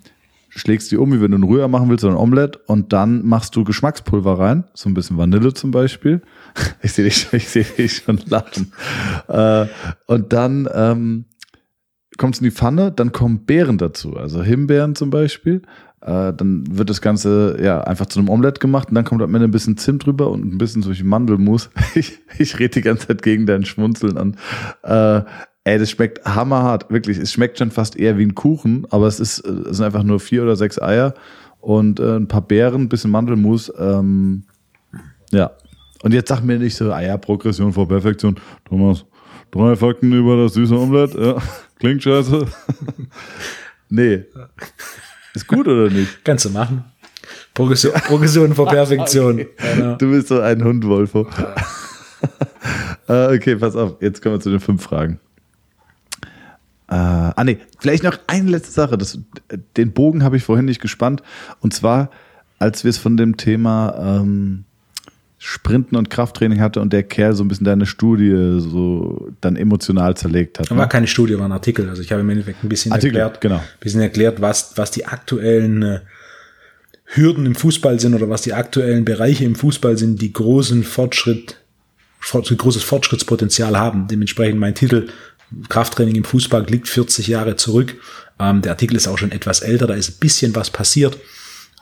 schlägst die um, wie wenn du ein Rührer machen willst oder ein Omelette und dann machst du Geschmackspulver rein, so ein bisschen Vanille zum Beispiel. Ich sehe dich, ich sehe dich schon lachen. Äh, und dann ähm, kommt es in die Pfanne, dann kommen Beeren dazu, also Himbeeren zum Beispiel. Äh, dann wird das Ganze ja einfach zu einem Omelette gemacht und dann kommt am Ende ein bisschen Zimt drüber und ein bisschen solche Mandelmus. Ich, ich rede die ganze Zeit gegen dein Schmunzeln an. Äh, ey, das schmeckt hammerhart, wirklich. Es schmeckt schon fast eher wie ein Kuchen, aber es, ist, es sind einfach nur vier oder sechs Eier und äh, ein paar Beeren, ein bisschen Mandelmus. Ähm, ja. Und jetzt sag mir nicht so, ah ja, Progression vor Perfektion. Thomas, drei Fakten über das süße Omelette. Ja, klingt scheiße. nee. Ist gut oder nicht? Kannst du machen. Progression, Progression vor Perfektion. Okay. Genau. Du bist so ein Hund, Wolfo. uh, okay, pass auf. Jetzt kommen wir zu den fünf Fragen. Uh, ah, nee, vielleicht noch eine letzte Sache. Das, den Bogen habe ich vorhin nicht gespannt. Und zwar, als wir es von dem Thema ähm, Sprinten und Krafttraining hatte und der Kerl so ein bisschen deine Studie so dann emotional zerlegt hat. War ne? keine Studie, war ein Artikel. Also ich habe im Endeffekt ein bisschen Artikel, erklärt, genau. ein bisschen erklärt, was, was die aktuellen äh, Hürden im Fußball sind oder was die aktuellen Bereiche im Fußball sind, die großen Fortschritt, großes Fortschrittspotenzial haben. Dementsprechend mein Titel Krafttraining im Fußball liegt 40 Jahre zurück. Ähm, der Artikel ist auch schon etwas älter, da ist ein bisschen was passiert.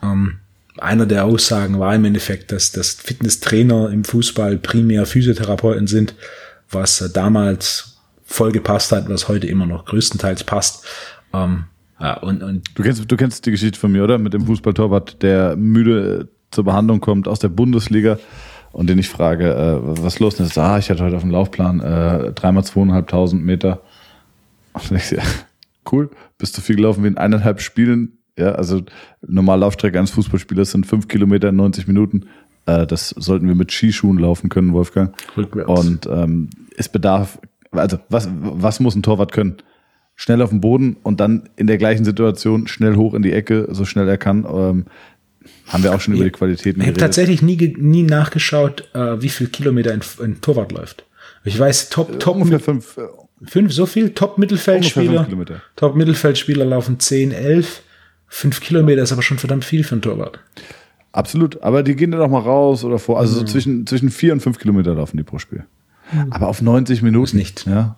Ähm, einer der Aussagen war im Endeffekt, dass, dass Fitnesstrainer im Fußball primär Physiotherapeuten sind, was damals voll gepasst hat, was heute immer noch größtenteils passt. Ähm, ja, und, und du, kennst, du kennst die Geschichte von mir, oder? Mit dem Fußballtorwart, der müde zur Behandlung kommt aus der Bundesliga und den ich frage, äh, was los ist. Ah, ich hatte heute auf dem Laufplan äh, dreimal zweieinhalbtausend Meter. Und ich, ja, cool, bist du viel gelaufen wie in eineinhalb Spielen ja, also normal Laufstrecke eines Fußballspielers sind fünf Kilometer in 90 Minuten. Äh, das sollten wir mit Skischuhen laufen können, Wolfgang. Rückwärts. Und ähm, es bedarf, also was, was muss ein Torwart können? Schnell auf dem Boden und dann in der gleichen Situation schnell hoch in die Ecke, so schnell er kann. Ähm, haben wir auch schon über die Qualitäten Ich habe tatsächlich nie, nie nachgeschaut, äh, wie viel Kilometer ein, ein Torwart läuft. Ich weiß, Top, äh, Top. Ungefähr fünf. Äh, fünf, so viel? Top-Mittelfeldspieler. Top-Mittelfeldspieler laufen 10, 11. Fünf Kilometer ist aber schon verdammt viel für ein Torwart. Absolut, aber die gehen dann auch mal raus oder vor. Also mhm. so zwischen, zwischen vier und fünf Kilometer laufen die pro Spiel. Mhm. Aber auf 90 Minuten. Ist nicht. Ja.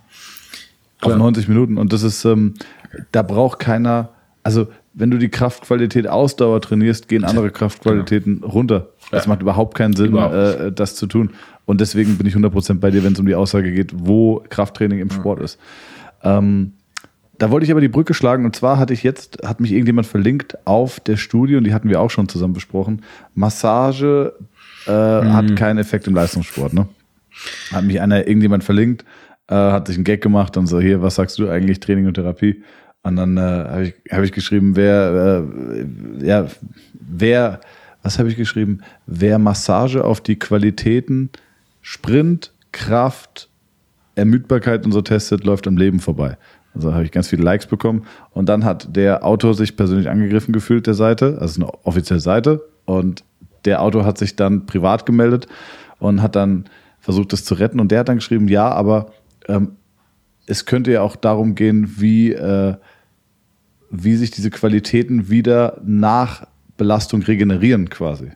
Klar. Auf 90 Minuten. Und das ist, ähm, da braucht keiner, also wenn du die Kraftqualität Ausdauer trainierst, gehen andere Kraftqualitäten genau. runter. Das ja. macht überhaupt keinen Sinn. Äh, das zu tun. Und deswegen bin ich 100% bei dir, wenn es um die Aussage geht, wo Krafttraining im Sport ist. Ähm, da wollte ich aber die Brücke schlagen und zwar hatte ich jetzt, hat mich irgendjemand verlinkt auf der Studie und die hatten wir auch schon zusammen besprochen. Massage äh, mhm. hat keinen Effekt im Leistungssport, ne? Hat mich einer, irgendjemand verlinkt, äh, hat sich einen Gag gemacht und so, hier, was sagst du eigentlich, Training und Therapie? Und dann äh, habe ich, hab ich geschrieben, wer, äh, ja, wer, was habe ich geschrieben? Wer Massage auf die Qualitäten Sprint, Kraft, Ermüdbarkeit und so testet, läuft am Leben vorbei. Also habe ich ganz viele Likes bekommen. Und dann hat der Autor sich persönlich angegriffen gefühlt, der Seite. Also eine offizielle Seite. Und der Autor hat sich dann privat gemeldet und hat dann versucht, das zu retten. Und der hat dann geschrieben, ja, aber ähm, es könnte ja auch darum gehen, wie, äh, wie sich diese Qualitäten wieder nach Belastung regenerieren quasi.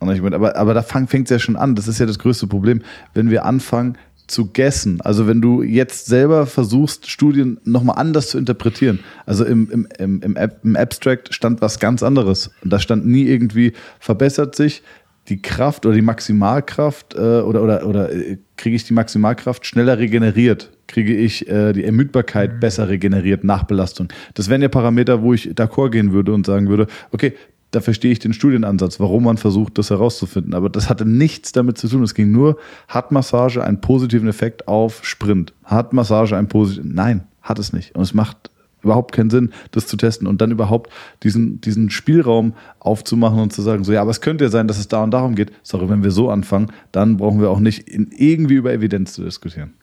Aber, aber da fängt es ja schon an. Das ist ja das größte Problem, wenn wir anfangen, zu gessen. Also wenn du jetzt selber versuchst, Studien nochmal anders zu interpretieren. Also im, im, im, im, im Abstract stand was ganz anderes. Und da stand nie irgendwie, verbessert sich die Kraft oder die Maximalkraft äh, oder, oder, oder äh, kriege ich die Maximalkraft schneller regeneriert? Kriege ich äh, die Ermüdbarkeit mhm. besser regeneriert nach Belastung? Das wären ja Parameter, wo ich d'accord gehen würde und sagen würde, okay, da verstehe ich den Studienansatz, warum man versucht, das herauszufinden. Aber das hatte nichts damit zu tun. Es ging nur, hat Massage einen positiven Effekt auf Sprint? Hat Massage einen positiven? Nein, hat es nicht. Und es macht überhaupt keinen Sinn, das zu testen und dann überhaupt diesen, diesen Spielraum aufzumachen und zu sagen, so ja, aber es könnte ja sein, dass es da und darum geht. Sorry, wenn wir so anfangen, dann brauchen wir auch nicht in, irgendwie über Evidenz zu diskutieren.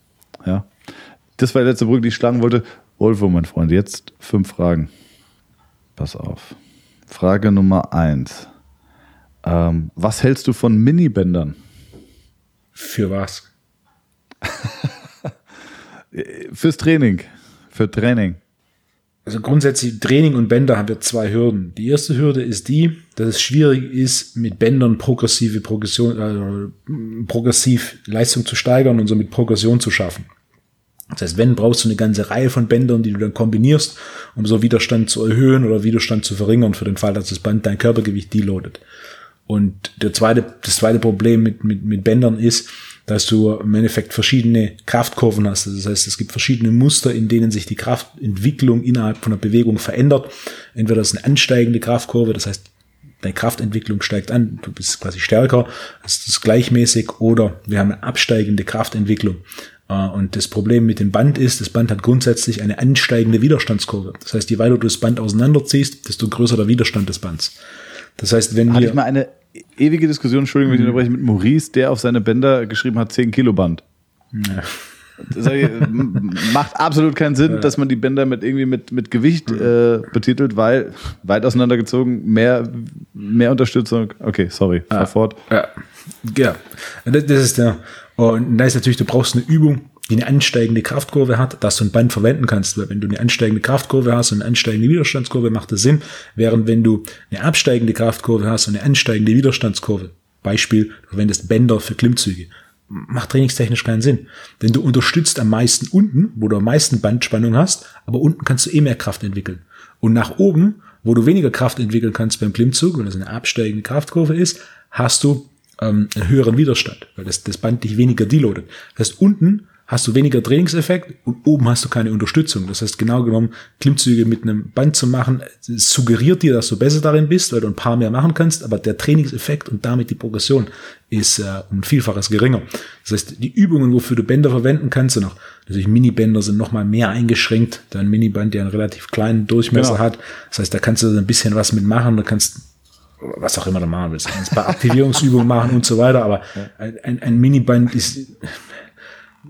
Ja. Das war die letzte Brücke, die ich schlagen wollte. Wolfo, mein Freund, jetzt fünf Fragen. Pass auf. Frage Nummer eins. Ähm, was hältst du von Minibändern? Für was? Fürs Training. Für Training. Also grundsätzlich Training und Bänder haben wir zwei Hürden. Die erste Hürde ist die, dass es schwierig ist, mit Bändern progressive Progression, äh, progressiv Leistung zu steigern und somit Progression zu schaffen. Das heißt, wenn brauchst du eine ganze Reihe von Bändern, die du dann kombinierst, um so Widerstand zu erhöhen oder Widerstand zu verringern für den Fall, dass das Band dein Körpergewicht deloadet. Und der zweite, das zweite Problem mit, mit, mit Bändern ist, dass du im Endeffekt verschiedene Kraftkurven hast. Das heißt, es gibt verschiedene Muster, in denen sich die Kraftentwicklung innerhalb von einer Bewegung verändert. Entweder ist eine ansteigende Kraftkurve, das heißt, deine Kraftentwicklung steigt an, du bist quasi stärker, das ist gleichmäßig, oder wir haben eine absteigende Kraftentwicklung. Äh, und das Problem mit dem Band ist, das Band hat grundsätzlich eine ansteigende Widerstandskurve. Das heißt, je weiter du das Band auseinanderziehst, desto größer der Widerstand des Bands. Das heißt, wenn wir ich mal eine ewige Diskussion, Entschuldigung, wenn ich unterbreche, mit Maurice, der auf seine Bänder geschrieben hat, 10 Kilo Band. Ja. Das macht absolut keinen Sinn, ja. dass man die Bänder mit irgendwie mit, mit Gewicht äh, betitelt, weil weit auseinandergezogen, mehr, mehr Unterstützung. Okay, sorry, fahr ja. fort. Ja, ja. Das, das ist der. Und da ist natürlich, du brauchst eine Übung, die eine ansteigende Kraftkurve hat, dass du ein Band verwenden kannst. Weil wenn du eine ansteigende Kraftkurve hast und eine ansteigende Widerstandskurve, macht das Sinn. Während wenn du eine absteigende Kraftkurve hast und eine ansteigende Widerstandskurve, Beispiel, du verwendest Bänder für Klimmzüge, macht trainingstechnisch keinen Sinn. Denn du unterstützt am meisten unten, wo du am meisten Bandspannung hast, aber unten kannst du eh mehr Kraft entwickeln. Und nach oben, wo du weniger Kraft entwickeln kannst beim Klimmzug, wenn das eine absteigende Kraftkurve ist, hast du ähm, einen höheren Widerstand, weil das, das Band dich weniger deloadet. Das heißt, unten hast du weniger Trainingseffekt und oben hast du keine Unterstützung. Das heißt, genau genommen, Klimmzüge mit einem Band zu machen, suggeriert dir, dass du besser darin bist, weil du ein paar mehr machen kannst, aber der Trainingseffekt und damit die Progression ist äh, um ein Vielfaches geringer. Das heißt, die Übungen, wofür du Bänder verwenden kannst, sind auch natürlich Minibänder sind noch mal mehr eingeschränkt. Dein Miniband, der einen relativ kleinen Durchmesser genau. hat. Das heißt, da kannst du ein bisschen was mitmachen, da kannst was auch immer du machen willst. Du kannst ein paar Aktivierungsübungen machen und so weiter, aber ein, ein Miniband ist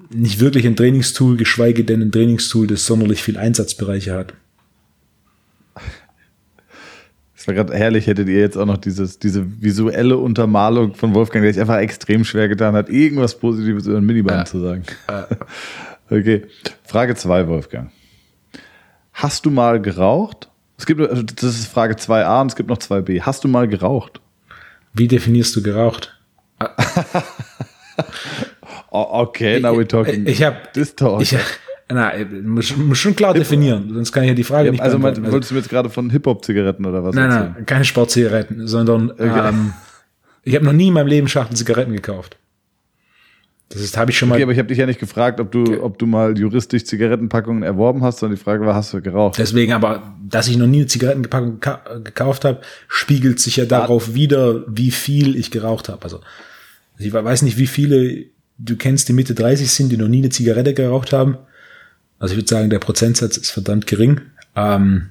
nicht wirklich ein Trainingstool, geschweige denn ein Trainingstool, das sonderlich viel Einsatzbereiche hat. Es war gerade herrlich, hättet ihr jetzt auch noch dieses, diese visuelle Untermalung von Wolfgang, der sich einfach extrem schwer getan hat, irgendwas Positives über ein Miniband ja. zu sagen. Okay. Frage 2, Wolfgang. Hast du mal geraucht? Es gibt, also das ist Frage 2a und es gibt noch 2b. Hast du mal geraucht? Wie definierst du geraucht? Oh, okay, now we're talking. Ich, ich habe. Ich, na, muss, muss schon klar definieren, sonst kann ich ja die Frage ja, nicht Also, mein, wolltest du jetzt gerade von Hip-Hop-Zigaretten oder was Nein, erzählen? nein, keine Sportzigaretten, sondern okay. ähm, ich habe noch nie in meinem Leben Schachtel Zigaretten gekauft. Das habe ich schon mal. Okay, aber ich habe dich ja nicht gefragt, ob du, ob du mal juristisch Zigarettenpackungen erworben hast, sondern die Frage war, hast du geraucht? Deswegen, aber dass ich noch nie eine Zigarettenpackung gekauft habe, spiegelt sich ja darauf wieder, wie viel ich geraucht habe. Also ich weiß nicht, wie viele du kennst, die Mitte 30 sind, die noch nie eine Zigarette geraucht haben. Also ich würde sagen, der Prozentsatz ist verdammt gering. Ähm,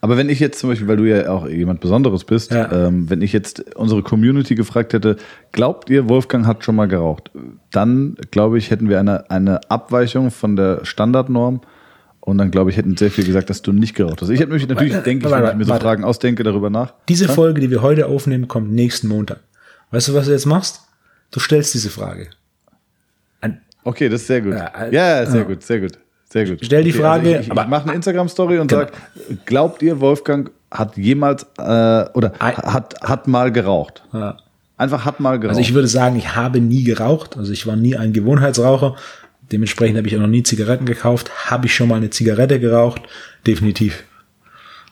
aber wenn ich jetzt zum Beispiel, weil du ja auch jemand Besonderes bist, ja. ähm, wenn ich jetzt unsere Community gefragt hätte, glaubt ihr, Wolfgang hat schon mal geraucht? Dann, glaube ich, hätten wir eine, eine Abweichung von der Standardnorm. Und dann, glaube ich, hätten sehr viel gesagt, dass du nicht geraucht hast. Ich hätte mich natürlich, denke ich, wenn ich mir so warte. Fragen ausdenke, darüber nach. Diese? Folge, die wir heute aufnehmen, kommt nächsten Montag. Weißt du, was du jetzt machst? Du stellst diese Frage. Okay, das ist sehr gut. Ja, ja sehr gut, sehr gut. Sehr gut. Stell die okay, Frage. Also ich, ich, ich mache eine Instagram-Story und genau. sage, glaubt ihr, Wolfgang hat jemals äh, oder hat, hat mal geraucht? Ja. Einfach hat mal geraucht. Also ich würde sagen, ich habe nie geraucht. Also ich war nie ein Gewohnheitsraucher. Dementsprechend habe ich auch noch nie Zigaretten gekauft. Habe ich schon mal eine Zigarette geraucht? Definitiv.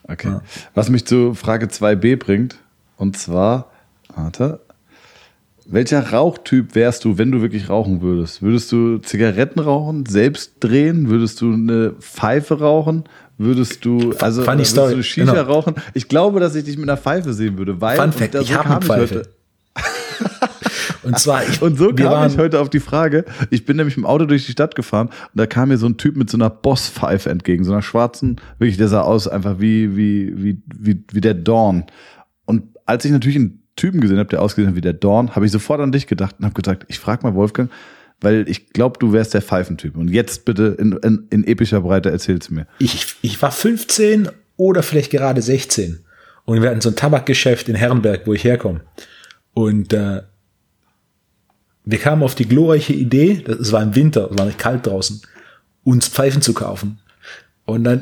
Okay. Ja. Was mich zu Frage 2b bringt, und zwar, warte, welcher Rauchtyp wärst du, wenn du wirklich rauchen würdest? Würdest du Zigaretten rauchen, selbst drehen? Würdest du eine Pfeife rauchen? Würdest du, also Funny würdest Story. du Shisha genau. rauchen? Ich glaube, dass ich dich mit einer Pfeife sehen würde, weil Fun Fact, ich habe eine Pfeife. und zwar ich, und so kam ich heute auf die Frage. Ich bin nämlich im Auto durch die Stadt gefahren und da kam mir so ein Typ mit so einer Bosspfeife entgegen, so einer schwarzen, wirklich, der sah aus einfach wie wie wie wie wie der Dawn. Und als ich natürlich einen Typen gesehen habe, der ausgesehen hat wie der Dorn, habe ich sofort an dich gedacht und habe gesagt, ich frage mal Wolfgang, weil ich glaube, du wärst der Pfeifentyp. Und jetzt bitte in, in, in epischer Breite erzähl's mir. Ich, ich war 15 oder vielleicht gerade 16 und wir hatten so ein Tabakgeschäft in Herrenberg, wo ich herkomme. Und äh, wir kamen auf die glorreiche Idee, es war im Winter, es war nicht kalt draußen, uns Pfeifen zu kaufen. Und dann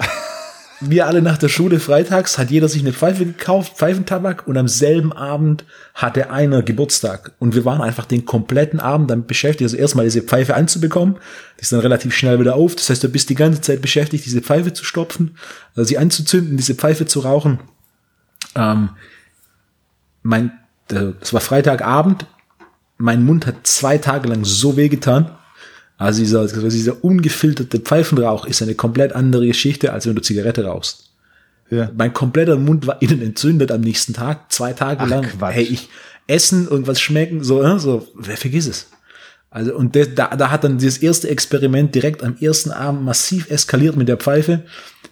wir alle nach der Schule freitags, hat jeder sich eine Pfeife gekauft, Pfeifentabak und am selben Abend hatte einer Geburtstag. Und wir waren einfach den kompletten Abend damit beschäftigt, also erstmal diese Pfeife anzubekommen. Die ist dann relativ schnell wieder auf. Das heißt, du bist die ganze Zeit beschäftigt, diese Pfeife zu stopfen, also sie anzuzünden, diese Pfeife zu rauchen. Ähm, mein, das war Freitagabend. Mein Mund hat zwei Tage lang so weh getan. Also dieser, dieser ungefilterte Pfeifenrauch ist eine komplett andere Geschichte, als wenn du Zigarette rauchst. Ja. Mein kompletter Mund war innen entzündet am nächsten Tag, zwei Tage Ach, lang. Quatsch. Hey, ich essen, irgendwas schmecken, so, äh, so, wer vergiss es. Also, und das, da, da hat dann dieses erste Experiment direkt am ersten Abend massiv eskaliert mit der Pfeife.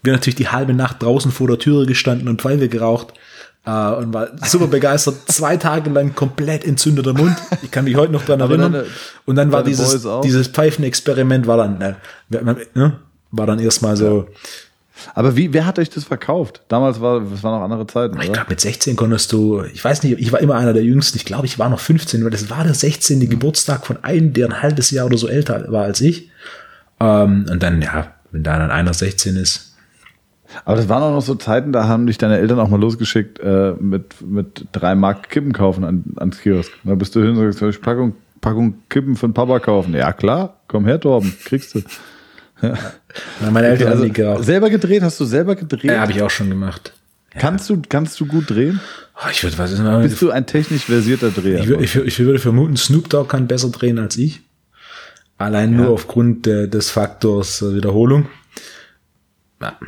Wir natürlich die halbe Nacht draußen vor der Türe gestanden und Pfeife geraucht. Uh, und war super begeistert. Zwei Tage lang komplett entzündeter Mund. Ich kann mich heute noch dran erinnern. Deine, und dann war dieses, dieses Pfeifenexperiment war dann, ne, ne, war dann erstmal so. Aber wie, wer hat euch das verkauft? Damals war, es waren noch andere Zeiten. Ich glaube, mit 16 konntest du, ich weiß nicht, ich war immer einer der Jüngsten. Ich glaube, ich war noch 15, weil das war der 16. Mhm. Geburtstag von einem, der ein halbes Jahr oder so älter war als ich. Um, ähm, und dann, ja, wenn da dann einer 16 ist, aber das waren auch noch so Zeiten, da haben dich deine Eltern auch mal losgeschickt äh, mit, mit drei Mark Kippen kaufen an, ans Kiosk. Da bist du hin und sagst, ich Packung, Packung Kippen den Papa kaufen. Ja klar, komm her, Torben, kriegst du. Ja. Na, meine Eltern okay, also, geraucht. Selber gedreht? Hast du selber gedreht? Ja, habe ich auch schon gemacht. Ja. Kannst, du, kannst du gut drehen? Oh, ich würde was ist Bist du ein technisch versierter Dreher? Ich, ich, ich, würde vermuten, Snoop Dogg kann besser drehen als ich. Allein ja. nur aufgrund de, des Faktors äh, Wiederholung. Ja.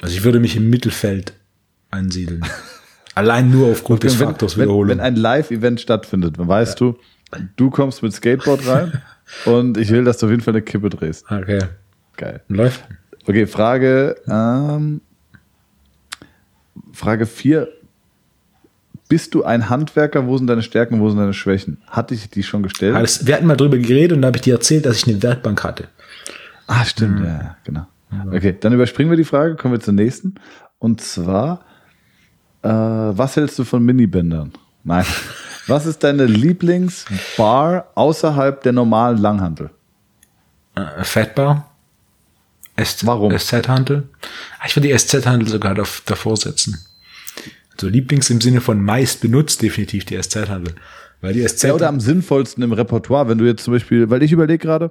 Also ich würde mich im Mittelfeld ansiedeln. Allein nur aufgrund des Faktors Wiederholung. Wenn, wenn ein Live-Event stattfindet, dann weißt ja. du, du kommst mit Skateboard rein und ich will, dass du auf jeden Fall eine Kippe drehst. Okay. Geil. Läuft. Okay, Frage, ähm, Frage 4. Bist du ein Handwerker? Wo sind deine Stärken, wo sind deine Schwächen? Hatte ich die schon gestellt? Wir hatten mal drüber geredet und da habe ich dir erzählt, dass ich eine Werkbank hatte. Ah, stimmt, mhm. ja, genau. Okay, dann überspringen wir die Frage, kommen wir zur nächsten. Und zwar, äh, was hältst du von Minibändern? Nein. Was ist deine Lieblingsbar außerhalb der normalen Langhandel? Äh, Fettbar. SZ, Warum? SZ-Handel. Ah, ich würde die SZ-Handel sogar davor setzen. Also Lieblings im Sinne von meist benutzt definitiv die SZ-Handel. Weil die SZ. Ja, oder am sinnvollsten im Repertoire, wenn du jetzt zum Beispiel, weil ich überlege gerade,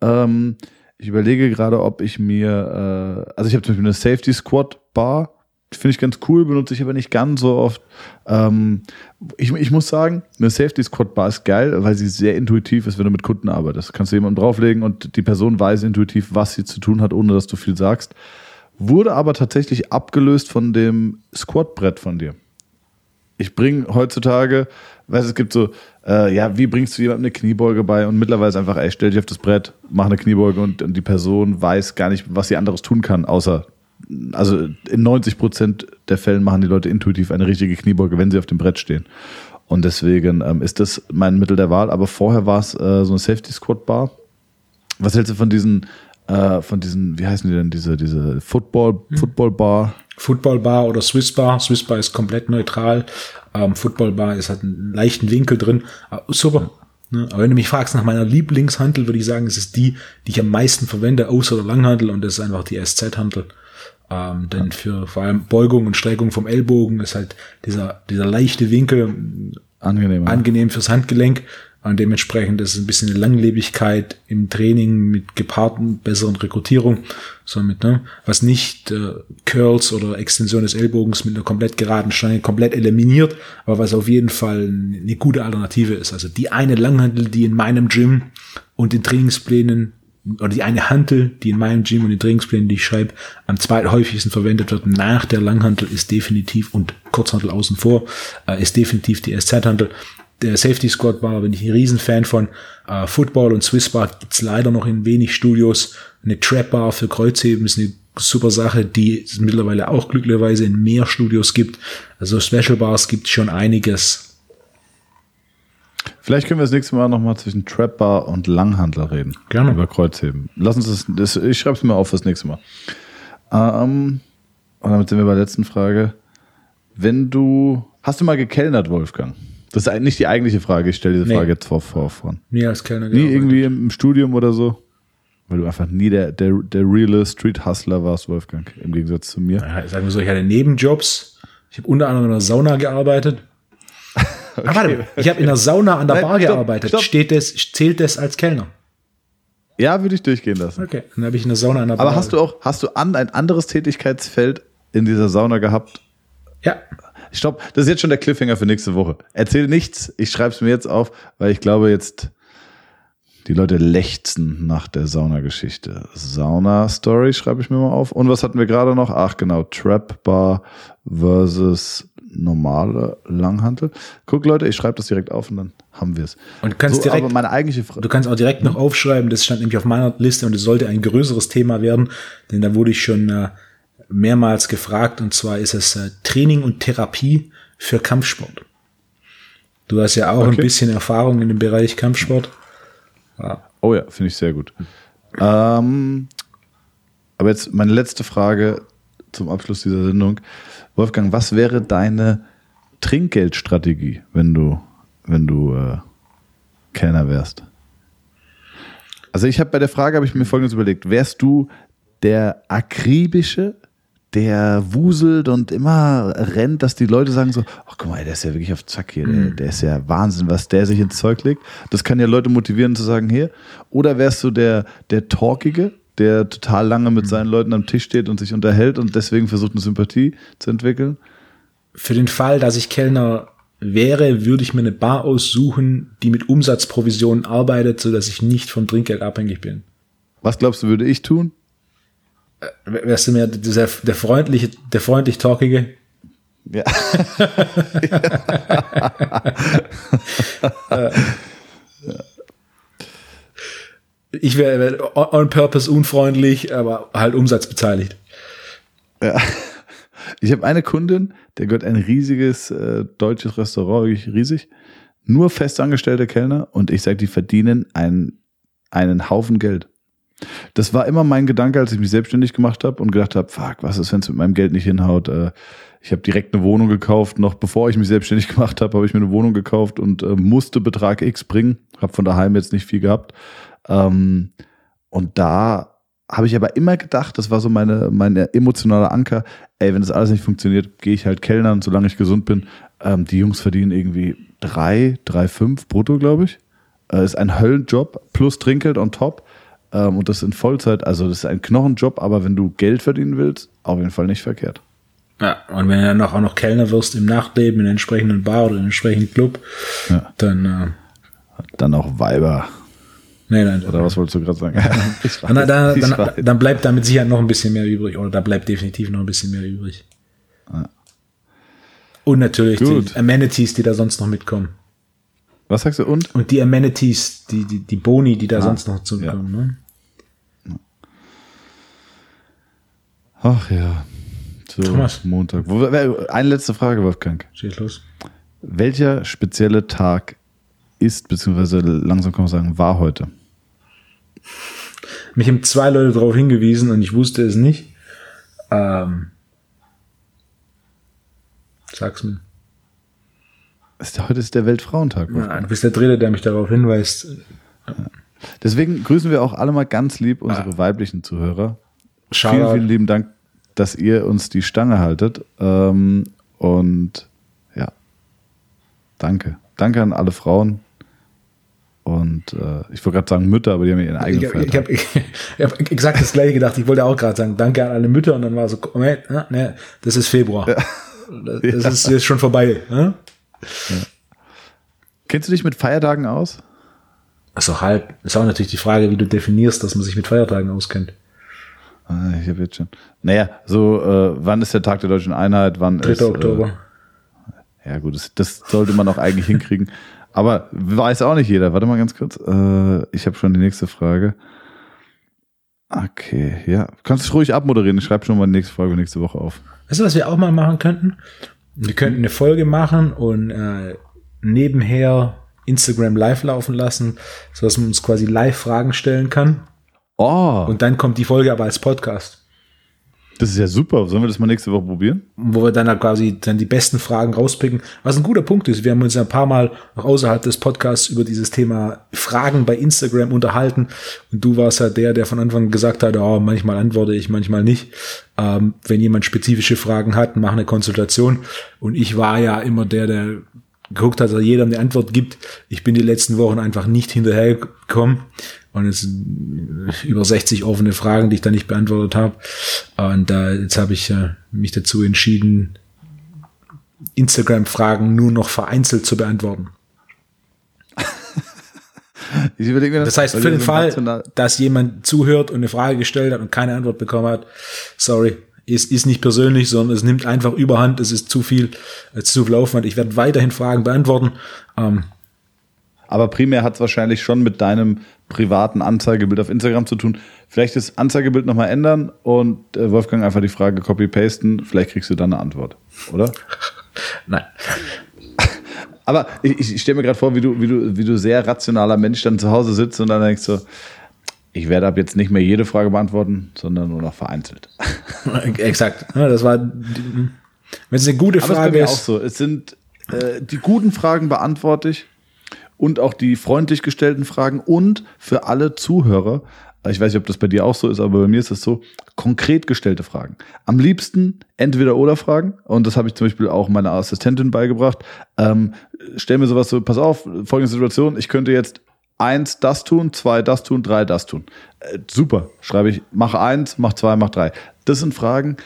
ähm, ich überlege gerade, ob ich mir, äh, also ich habe zum Beispiel eine Safety Squad Bar, finde ich ganz cool, benutze ich aber nicht ganz so oft. Ähm, ich, ich muss sagen, eine Safety Squad Bar ist geil, weil sie sehr intuitiv ist, wenn du mit Kunden arbeitest. Kannst du jemanden drauflegen und die Person weiß intuitiv, was sie zu tun hat, ohne dass du viel sagst. Wurde aber tatsächlich abgelöst von dem Squat-Brett von dir. Ich bringe heutzutage, weißt es gibt so, äh, ja, wie bringst du jemandem eine Kniebeuge bei? Und mittlerweile ist einfach, ey, stell dich auf das Brett, mach eine Kniebeuge und, und die Person weiß gar nicht, was sie anderes tun kann, außer, also in 90 Prozent der Fällen machen die Leute intuitiv eine richtige Kniebeuge, wenn sie auf dem Brett stehen. Und deswegen ähm, ist das mein Mittel der Wahl. Aber vorher war es äh, so eine Safety Squad Bar. Was hältst du von diesen, äh, von diesen, wie heißen die denn, diese, diese Football, hm. Football Bar? Football Bar oder Swiss Bar. Swiss Bar ist komplett neutral. Ähm, Football Bar ist hat einen leichten Winkel drin. Äh, super. Ne? Aber wenn du mich fragst nach meiner Lieblingshandel, würde ich sagen, es ist die, die ich am meisten verwende, außer der Langhandel, und das ist einfach die SZ-Handel. Ähm, denn für vor allem Beugung und Streckung vom Ellbogen ist halt dieser, dieser leichte Winkel angenehm, angenehm fürs Handgelenk. Und dementsprechend ist es ein bisschen eine Langlebigkeit im Training mit gepaarten besseren Rekrutierung, so mit, ne, was nicht äh, Curls oder Extension des Ellbogens mit einer komplett geraden Stange komplett eliminiert, aber was auf jeden Fall eine gute Alternative ist. Also die eine Langhandel, die in meinem Gym und den Trainingsplänen oder die eine Hantel, die in meinem Gym und den Trainingsplänen, die ich schreibe, am zweithäufigsten verwendet wird nach der Langhantel, ist definitiv und Kurzhantel außen vor, äh, ist definitiv die SZ-Hantel der Safety Squad Bar bin ich ein Riesenfan von. Äh, Football und Swiss Bar gibt's leider noch in wenig Studios. Eine Trap Bar für Kreuzheben ist eine super Sache, die es mittlerweile auch glücklicherweise in mehr Studios gibt. Also Special Bars gibt schon einiges. Vielleicht können wir das nächste Mal nochmal zwischen Trap Bar und Langhandel reden. Gerne. Über Kreuzheben. Lass uns das, das ich schreibe es mir auf fürs nächste Mal. Ähm, und damit sind wir bei der letzten Frage. Wenn du, hast du mal gekellnert, Wolfgang? Das ist nicht die eigentliche Frage. Ich stelle diese Frage nee. jetzt vor, vor, vor. Nie als Kellner. Nie irgendwie im, im, Studium oder so? Weil du einfach nie der, der, der reale Street Hustler warst, Wolfgang, im Gegensatz zu mir. Ja, sagen wir so, ich hatte Nebenjobs. Ich habe unter anderem in der Sauna gearbeitet. okay. Ah, warte, ich habe in der Sauna an der Nein, Bar stopp, gearbeitet. stopp. Steht das, zählt das als Kellner? Ja, würde ich durchgehen lassen. Okay, dann habe ich in der Sauna an der Bar. Aber hast du auch, hast du an ein anderes Tätigkeitsfeld in dieser Sauna gehabt? Ja, Stopp, das ist jetzt schon der Cliffhanger für nächste Woche. Erzähl nichts, ich schreibe es mir jetzt auf, weil ich glaube jetzt, die Leute lechzen nach der Sauna-Geschichte. Sauna-Story schreibe ich mir mal auf. Und was hatten wir gerade noch? Ach genau, Trap Bar versus normale Langhantel. Guck Leute, ich schreibe das direkt auf und dann haben wir es. Und du kannst so, direkt- aber meine eigentliche Frage. Du kannst auch direkt noch aufschreiben, das stand nämlich auf meiner Liste und es sollte ein größeres Thema werden, denn da wurde ich schon äh, mehrmals gefragt und zwar ist es äh, Training und Therapie für Kampfsport. Du hast ja auch ein Okay. bisschen Erfahrung in dem Bereich Kampfsport. Oh ja, finde ich sehr gut. Ähm, aber jetzt meine letzte Frage zum Abschluss dieser Sendung. Wolfgang, was wäre deine Trinkgeldstrategie, wenn du, wenn du äh, Kellner wärst? Also ich habe bei der Frage habe ich mir folgendes überlegt: Wärst du der akribische, der wuselt und immer rennt, dass die Leute sagen so, ach guck mal, der ist ja wirklich auf Zack hier, der, der ist ja Wahnsinn, was der sich ins Zeug legt. Das kann ja Leute motivieren zu sagen, hier. Oder wärst du der, der Talkige, der total lange mit seinen Leuten am Tisch steht und sich unterhält und deswegen versucht, eine Sympathie zu entwickeln? Für den Fall, dass ich Kellner wäre, würde ich mir eine Bar aussuchen, die mit Umsatzprovisionen arbeitet, so dass ich nicht vom Trinkgeld abhängig bin. Was glaubst du, würde ich tun? Wärst du mir der, der freundliche, der freundlich talkige? Ja. Ich wäre on- on purpose unfreundlich, aber halt umsatzbeteiligt. Ja. Ich habe eine Kundin, der gehört ein riesiges äh, deutsches Restaurant, wirklich riesig. Nur festangestellte Kellner und ich sage, die verdienen einen, einen Haufen Geld. Das war immer mein Gedanke, als ich mich selbstständig gemacht habe und gedacht habe, fuck, was ist, wenn es mit meinem Geld nicht hinhaut? Äh, ich habe direkt eine Wohnung gekauft, noch bevor ich mich selbstständig gemacht habe, habe ich mir eine Wohnung gekauft und äh, musste Betrag X bringen. Habe von daheim jetzt nicht viel gehabt. Ähm, und da habe ich aber immer gedacht, das war so meine, meine emotionale Anker, ey, wenn das alles nicht funktioniert, gehe ich halt Kellnern, solange ich gesund bin. Ähm, die Jungs verdienen irgendwie drei, drei, fünf brutto, glaube ich. Äh, ist ein Höllenjob plus Trinkgeld on top. Ähm, und das in Vollzeit, also das ist ein Knochenjob, aber wenn du Geld verdienen willst, auf jeden Fall nicht verkehrt. Ja, und wenn du dann auch noch Kellner wirst im Nachtleben, in einer entsprechenden Bar oder in einem entsprechenden Club, Ja. dann, äh, Dann auch Weiber. nee, nein, Oder was wolltest du gerade sagen? Ich dann, dann, dann, weiß. dann bleibt da mit Sicherheit noch ein bisschen mehr übrig, oder da bleibt definitiv noch ein bisschen mehr übrig. Und natürlich Gut. die Amenities, die da sonst noch mitkommen. Was sagst du? Und? Und die Amenities, die, die, die Boni, die da Ah, sonst noch zukommen. Ne? Ach ja. So, Thomas. Montag. Eine letzte Frage, Wolfgang. Schieß los. Welcher spezielle Tag ist, beziehungsweise langsam kann man sagen, war heute? Mich haben zwei Leute darauf hingewiesen und ich wusste es nicht. Ähm, sag's mir. Ist, heute ist der Weltfrauentag. Ja, du bist der Dritte, der mich darauf hinweist. Deswegen grüßen wir auch alle mal ganz lieb unsere weiblichen Zuhörer. Vielen, Shoutout. vielen lieben Dank, dass ihr uns die Stange haltet. Ähm, und ja, danke. Danke an alle Frauen. Und äh, ich wollte gerade sagen Mütter, aber die haben ja ihren eigenen Ich habe ich hab, ich hab exakt das gleiche gedacht. Ich wollte auch gerade sagen, danke an alle Mütter und dann war so, Moment, ah, ne, das ist Februar. Das, das ist jetzt schon vorbei. Ne? Kennst du dich mit Feiertagen aus? Also halb. Ist auch natürlich die Frage, wie du definierst, dass man sich mit Feiertagen auskennt. Ah, Ich habe jetzt schon. Naja, so, äh, wann ist der Tag der deutschen Einheit? Wann 3. ist. Äh, Oktober. Ja, gut, das, das sollte man auch eigentlich hinkriegen. Aber weiß auch nicht jeder. Warte mal ganz kurz. Äh, ich habe schon die nächste Frage. Okay, ja. Kannst du ruhig abmoderieren. Ich schreibe schon mal die nächste Folge nächste Woche auf. Weißt du, was wir auch mal machen könnten? Wir könnten eine Folge machen und äh, nebenher Instagram live laufen lassen, sodass man uns quasi live Fragen stellen kann. Oh, Und dann kommt die Folge aber als Podcast. Das ist ja super. Sollen wir das mal nächste Woche probieren? Wo wir dann quasi dann die besten Fragen rauspicken. Was ein guter Punkt ist. Wir haben uns ja ein paar Mal auch außerhalb des Podcasts über dieses Thema Fragen bei Instagram unterhalten. Und du warst ja der, der von Anfang gesagt hat, oh, manchmal antworte ich, manchmal nicht. Ähm, wenn jemand spezifische Fragen hat, mach eine Konsultation. Und ich war ja immer der, der geguckt hat, dass jeder eine Antwort gibt. Ich bin die letzten Wochen einfach nicht hinterhergekommen. Und es sind über 60 offene Fragen, die ich da nicht beantwortet habe. Und äh, jetzt habe ich äh, mich dazu entschieden, Instagram-Fragen nur noch vereinzelt zu beantworten. das, das heißt, für den Fall, dass jemand zuhört und eine Frage gestellt hat und keine Antwort bekommen hat, sorry, ist, ist nicht persönlich, sondern es nimmt einfach überhand, es ist zu viel, es ist zu viel Aufwand. Ich werde weiterhin Fragen beantworten. Ähm, aber primär hat es wahrscheinlich schon mit deinem privaten Anzeigebild auf Instagram zu tun. Vielleicht das Anzeigebild nochmal ändern und äh, Wolfgang einfach die Frage copy-pasten. Vielleicht kriegst du dann eine Antwort, oder? Nein. Aber ich, ich stelle mir gerade vor, wie du, wie, du, wie du sehr rationaler Mensch dann zu Hause sitzt und dann denkst so, ich werde ab jetzt nicht mehr jede Frage beantworten, sondern nur noch vereinzelt. Exakt. Das war, wenn es eine gute Frage Aber es ist. auch so. Es sind äh, die guten Fragen beantworte ich und auch die freundlich gestellten Fragen und für alle Zuhörer, ich weiß nicht, ob das bei dir auch so ist, aber bei mir ist es so, konkret gestellte Fragen. Am liebsten entweder oder Fragen und das habe ich zum Beispiel auch meiner Assistentin beigebracht. Ähm, stell mir sowas so, pass auf, folgende Situation, ich könnte jetzt eins das tun, zwei das tun, drei das tun. Äh, super, schreibe ich, mach eins, mach zwei, mach drei. Das sind Fragen,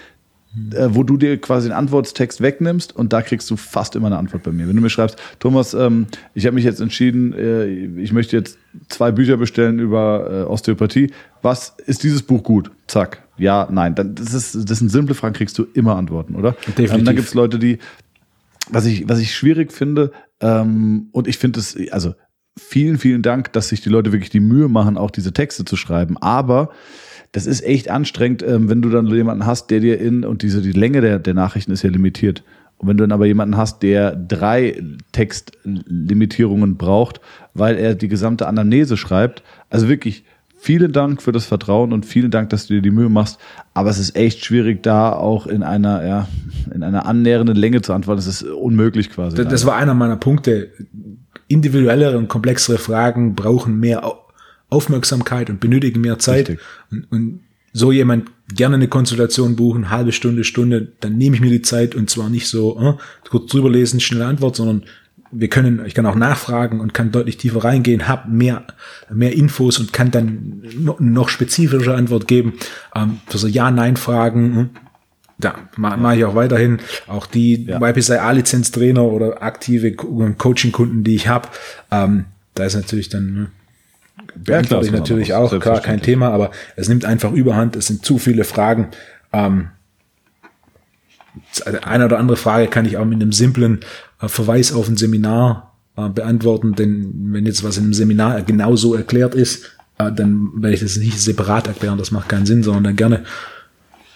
äh, wo du dir quasi einen Antwortstext wegnimmst und da kriegst du fast immer eine Antwort bei mir. Wenn du mir schreibst, Thomas, ähm, ich habe mich jetzt entschieden, äh, ich möchte jetzt zwei Bücher bestellen über äh, Osteopathie. Was ist dieses Buch gut? Zack. Ja, nein. Dann, das, ist, das sind simple Fragen, kriegst du immer Antworten, oder? Definitiv. Ähm, dann gibt es Leute, die, was ich, was ich schwierig finde, ähm, und ich finde es, also vielen, vielen Dank, dass sich die Leute wirklich die Mühe machen, auch diese Texte zu schreiben. Aber das ist echt anstrengend, ähm, wenn du dann jemanden hast, der dir in, und diese, die Länge der, der Nachrichten ist ja limitiert. Und wenn du dann aber jemanden hast, der drei Textlimitierungen braucht, weil er die gesamte Anamnese schreibt, also wirklich vielen Dank für das Vertrauen und vielen Dank, dass du dir die Mühe machst. Aber es ist echt schwierig, da auch in einer, ja, in einer annähernden Länge zu antworten. Das ist unmöglich quasi. Das, das war einer meiner Punkte. Individuellere und komplexere Fragen brauchen mehr Aufmerksamkeit und benötigen mehr Zeit. Und, und, so jemand gerne eine Konsultation buchen, halbe Stunde, Stunde, dann nehme ich mir die Zeit und zwar nicht so äh, kurz drüber lesen, schnelle Antwort, sondern wir können, ich kann auch nachfragen und kann deutlich tiefer reingehen, habe mehr, mehr Infos und kann dann noch, spezifische Antwort geben. Ähm, für so Ja-Nein-Fragen, hm, da mache mach ich auch weiterhin. Auch die ja. YPSI A-Lizenz-Trainer oder aktive Coaching-Kunden, die ich habe, ähm, da ist natürlich dann ne, beantworte ja, ich natürlich auch, klar, kein Thema, aber es nimmt einfach überhand, es sind zu viele Fragen. Ähm, eine oder andere Frage kann ich auch mit einem simplen äh, Verweis auf ein Seminar äh, beantworten, denn wenn jetzt was in einem Seminar genau so erklärt ist, äh, dann werde ich das nicht separat erklären, das macht keinen Sinn, sondern dann gerne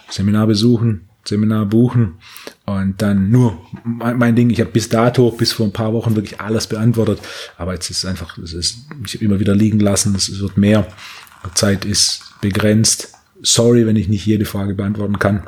Seminar besuchen, Seminar buchen und dann nur mein, mein Ding. Ich habe bis dato, bis vor ein paar Wochen wirklich alles beantwortet, aber jetzt ist es einfach, es ist ich immer wieder liegen lassen. Es wird mehr. Zeit ist begrenzt. Sorry, wenn ich nicht jede Frage beantworten kann.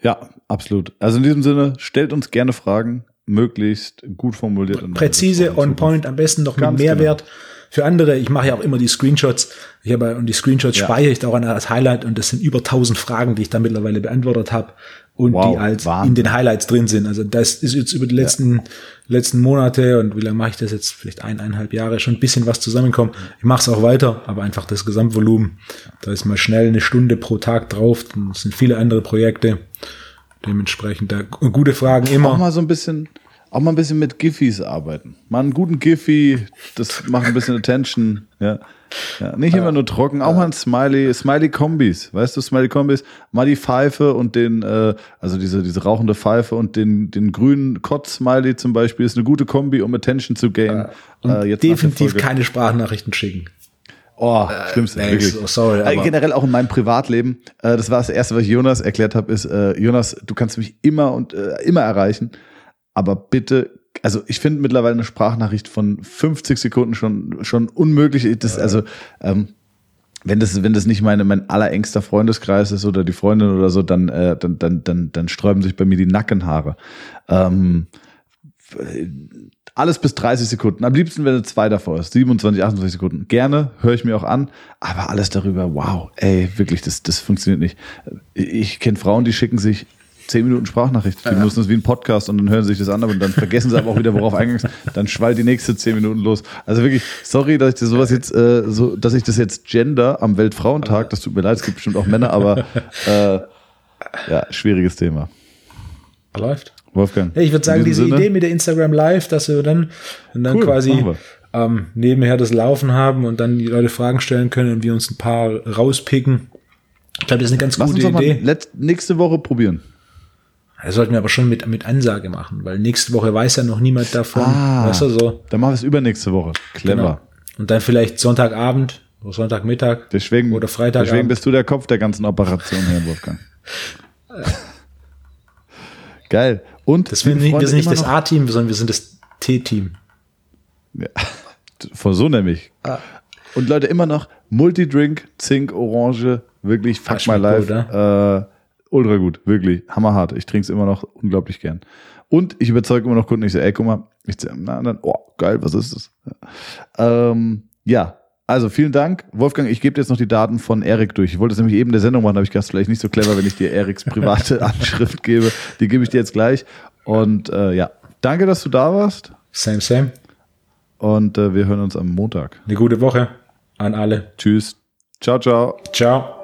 Ja, absolut. Also in diesem Sinne, stellt uns gerne Fragen, möglichst gut formuliert. Präzise, on point, am besten noch mit Mehrwert. Genau für andere. Ich mache ja auch immer die Screenshots. Ich habe und die Screenshots ja. speichere ich auch als Highlight und das sind über 1000 Fragen, die ich da mittlerweile beantwortet habe und wow, die als Wahnsinn. in den Highlights drin sind. Also das ist jetzt über die letzten ja. letzten Monate und wie lange mache ich das jetzt? Vielleicht eineinhalb Jahre schon ein bisschen was zusammenkommen. Ich mache es auch weiter, aber einfach das Gesamtvolumen. Da ist mal schnell eine Stunde pro Tag drauf. Das sind viele andere Projekte. Dementsprechend da gute Fragen immer. Auch mal so ein bisschen auch mal ein bisschen mit Giffys arbeiten. Mal einen guten Giffy, das macht ein bisschen Attention. Ja. ja nicht immer nur trocken, auch mal ein Smiley, Smiley-Kombis. Weißt du, Smiley-Kombis? Mal die Pfeife und den, äh, also diese, diese rauchende Pfeife und den, den grünen Kotz-Smiley zum Beispiel ist eine gute Kombi, um Attention zu gain. Äh, definitiv keine Sprachnachrichten schicken. Oh, äh, schlimmste, äh, wirklich. sorry, aber generell auch in meinem Privatleben. Äh, das war das erste, was ich Jonas erklärt habe, ist, äh, Jonas, du kannst mich immer und äh, immer erreichen aber bitte, also ich finde mittlerweile eine Sprachnachricht von 50 Sekunden schon, schon unmöglich. Das, also, ähm, wenn das, wenn das nicht meine, mein allerengster Freundeskreis ist oder die Freundin oder so, dann, äh, dann, dann, dann, dann sträuben sich bei mir die Nackenhaare. Ähm, alles bis 30 Sekunden. Am liebsten, wenn es zwei davor ist. 27, 28 Sekunden. Gerne, höre ich mir auch an. Aber alles darüber, wow, ey, wirklich, das, das funktioniert nicht. Ich kenne Frauen, die schicken sich 10 Minuten Sprachnachricht. Die ja. müssen das wie ein Podcast und dann hören sie sich das an und dann vergessen sie aber auch wieder, worauf eingangs. Dann schwallt die nächste 10 Minuten los. Also wirklich, sorry, dass ich das sowas jetzt, äh, so, dass ich das jetzt gender am Weltfrauentag, das tut mir leid, es gibt bestimmt auch Männer, aber äh, ja, schwieriges Thema. Läuft. Wolfgang. Ja, ich würde sagen, diese Sinne? Idee mit der Instagram Live, dass wir dann, und dann cool, quasi ähm, nebenher das Laufen haben und dann die Leute Fragen stellen können und wir uns ein paar rauspicken. Ich glaube, das ist eine ganz Lass gute Idee. Mal nächste Woche probieren. Das sollten wir aber schon mit, mit Ansage machen, weil nächste Woche weiß ja noch niemand davon. Ah, weißt du, so. Dann machen wir es übernächste Woche. Clever. Genau. Und dann vielleicht Sonntagabend oder Sonntagmittag deswegen, oder Freitag. Deswegen bist du der Kopf der ganzen Operation, Herr Wolfgang. Geil. Und das wir, nicht, wir sind nicht das A-Team, sondern wir sind das T-Team. Ja, vor so nämlich. Ah. Und Leute, immer noch Multidrink, Zink, Orange, wirklich fuck my life. Gut, äh, ultra gut, wirklich, hammerhart. Ich trinke es immer noch unglaublich gern. Und ich überzeuge immer noch Kunden, ich sage, ey, guck mal, ich na, dann, oh, geil, was ist das? Ja. Ähm, ja, also vielen Dank. Wolfgang, ich gebe jetzt noch die Daten von Erik durch. Ich wollte es nämlich eben der Sendung machen, habe ich gedacht, vielleicht nicht so clever, wenn ich dir Eriks private Anschrift gebe. Die gebe ich dir jetzt gleich. Und äh, ja, danke, dass du da warst. Same, same. Und äh, wir hören uns am Montag. Eine gute Woche an alle. Tschüss. Ciao, ciao. Ciao.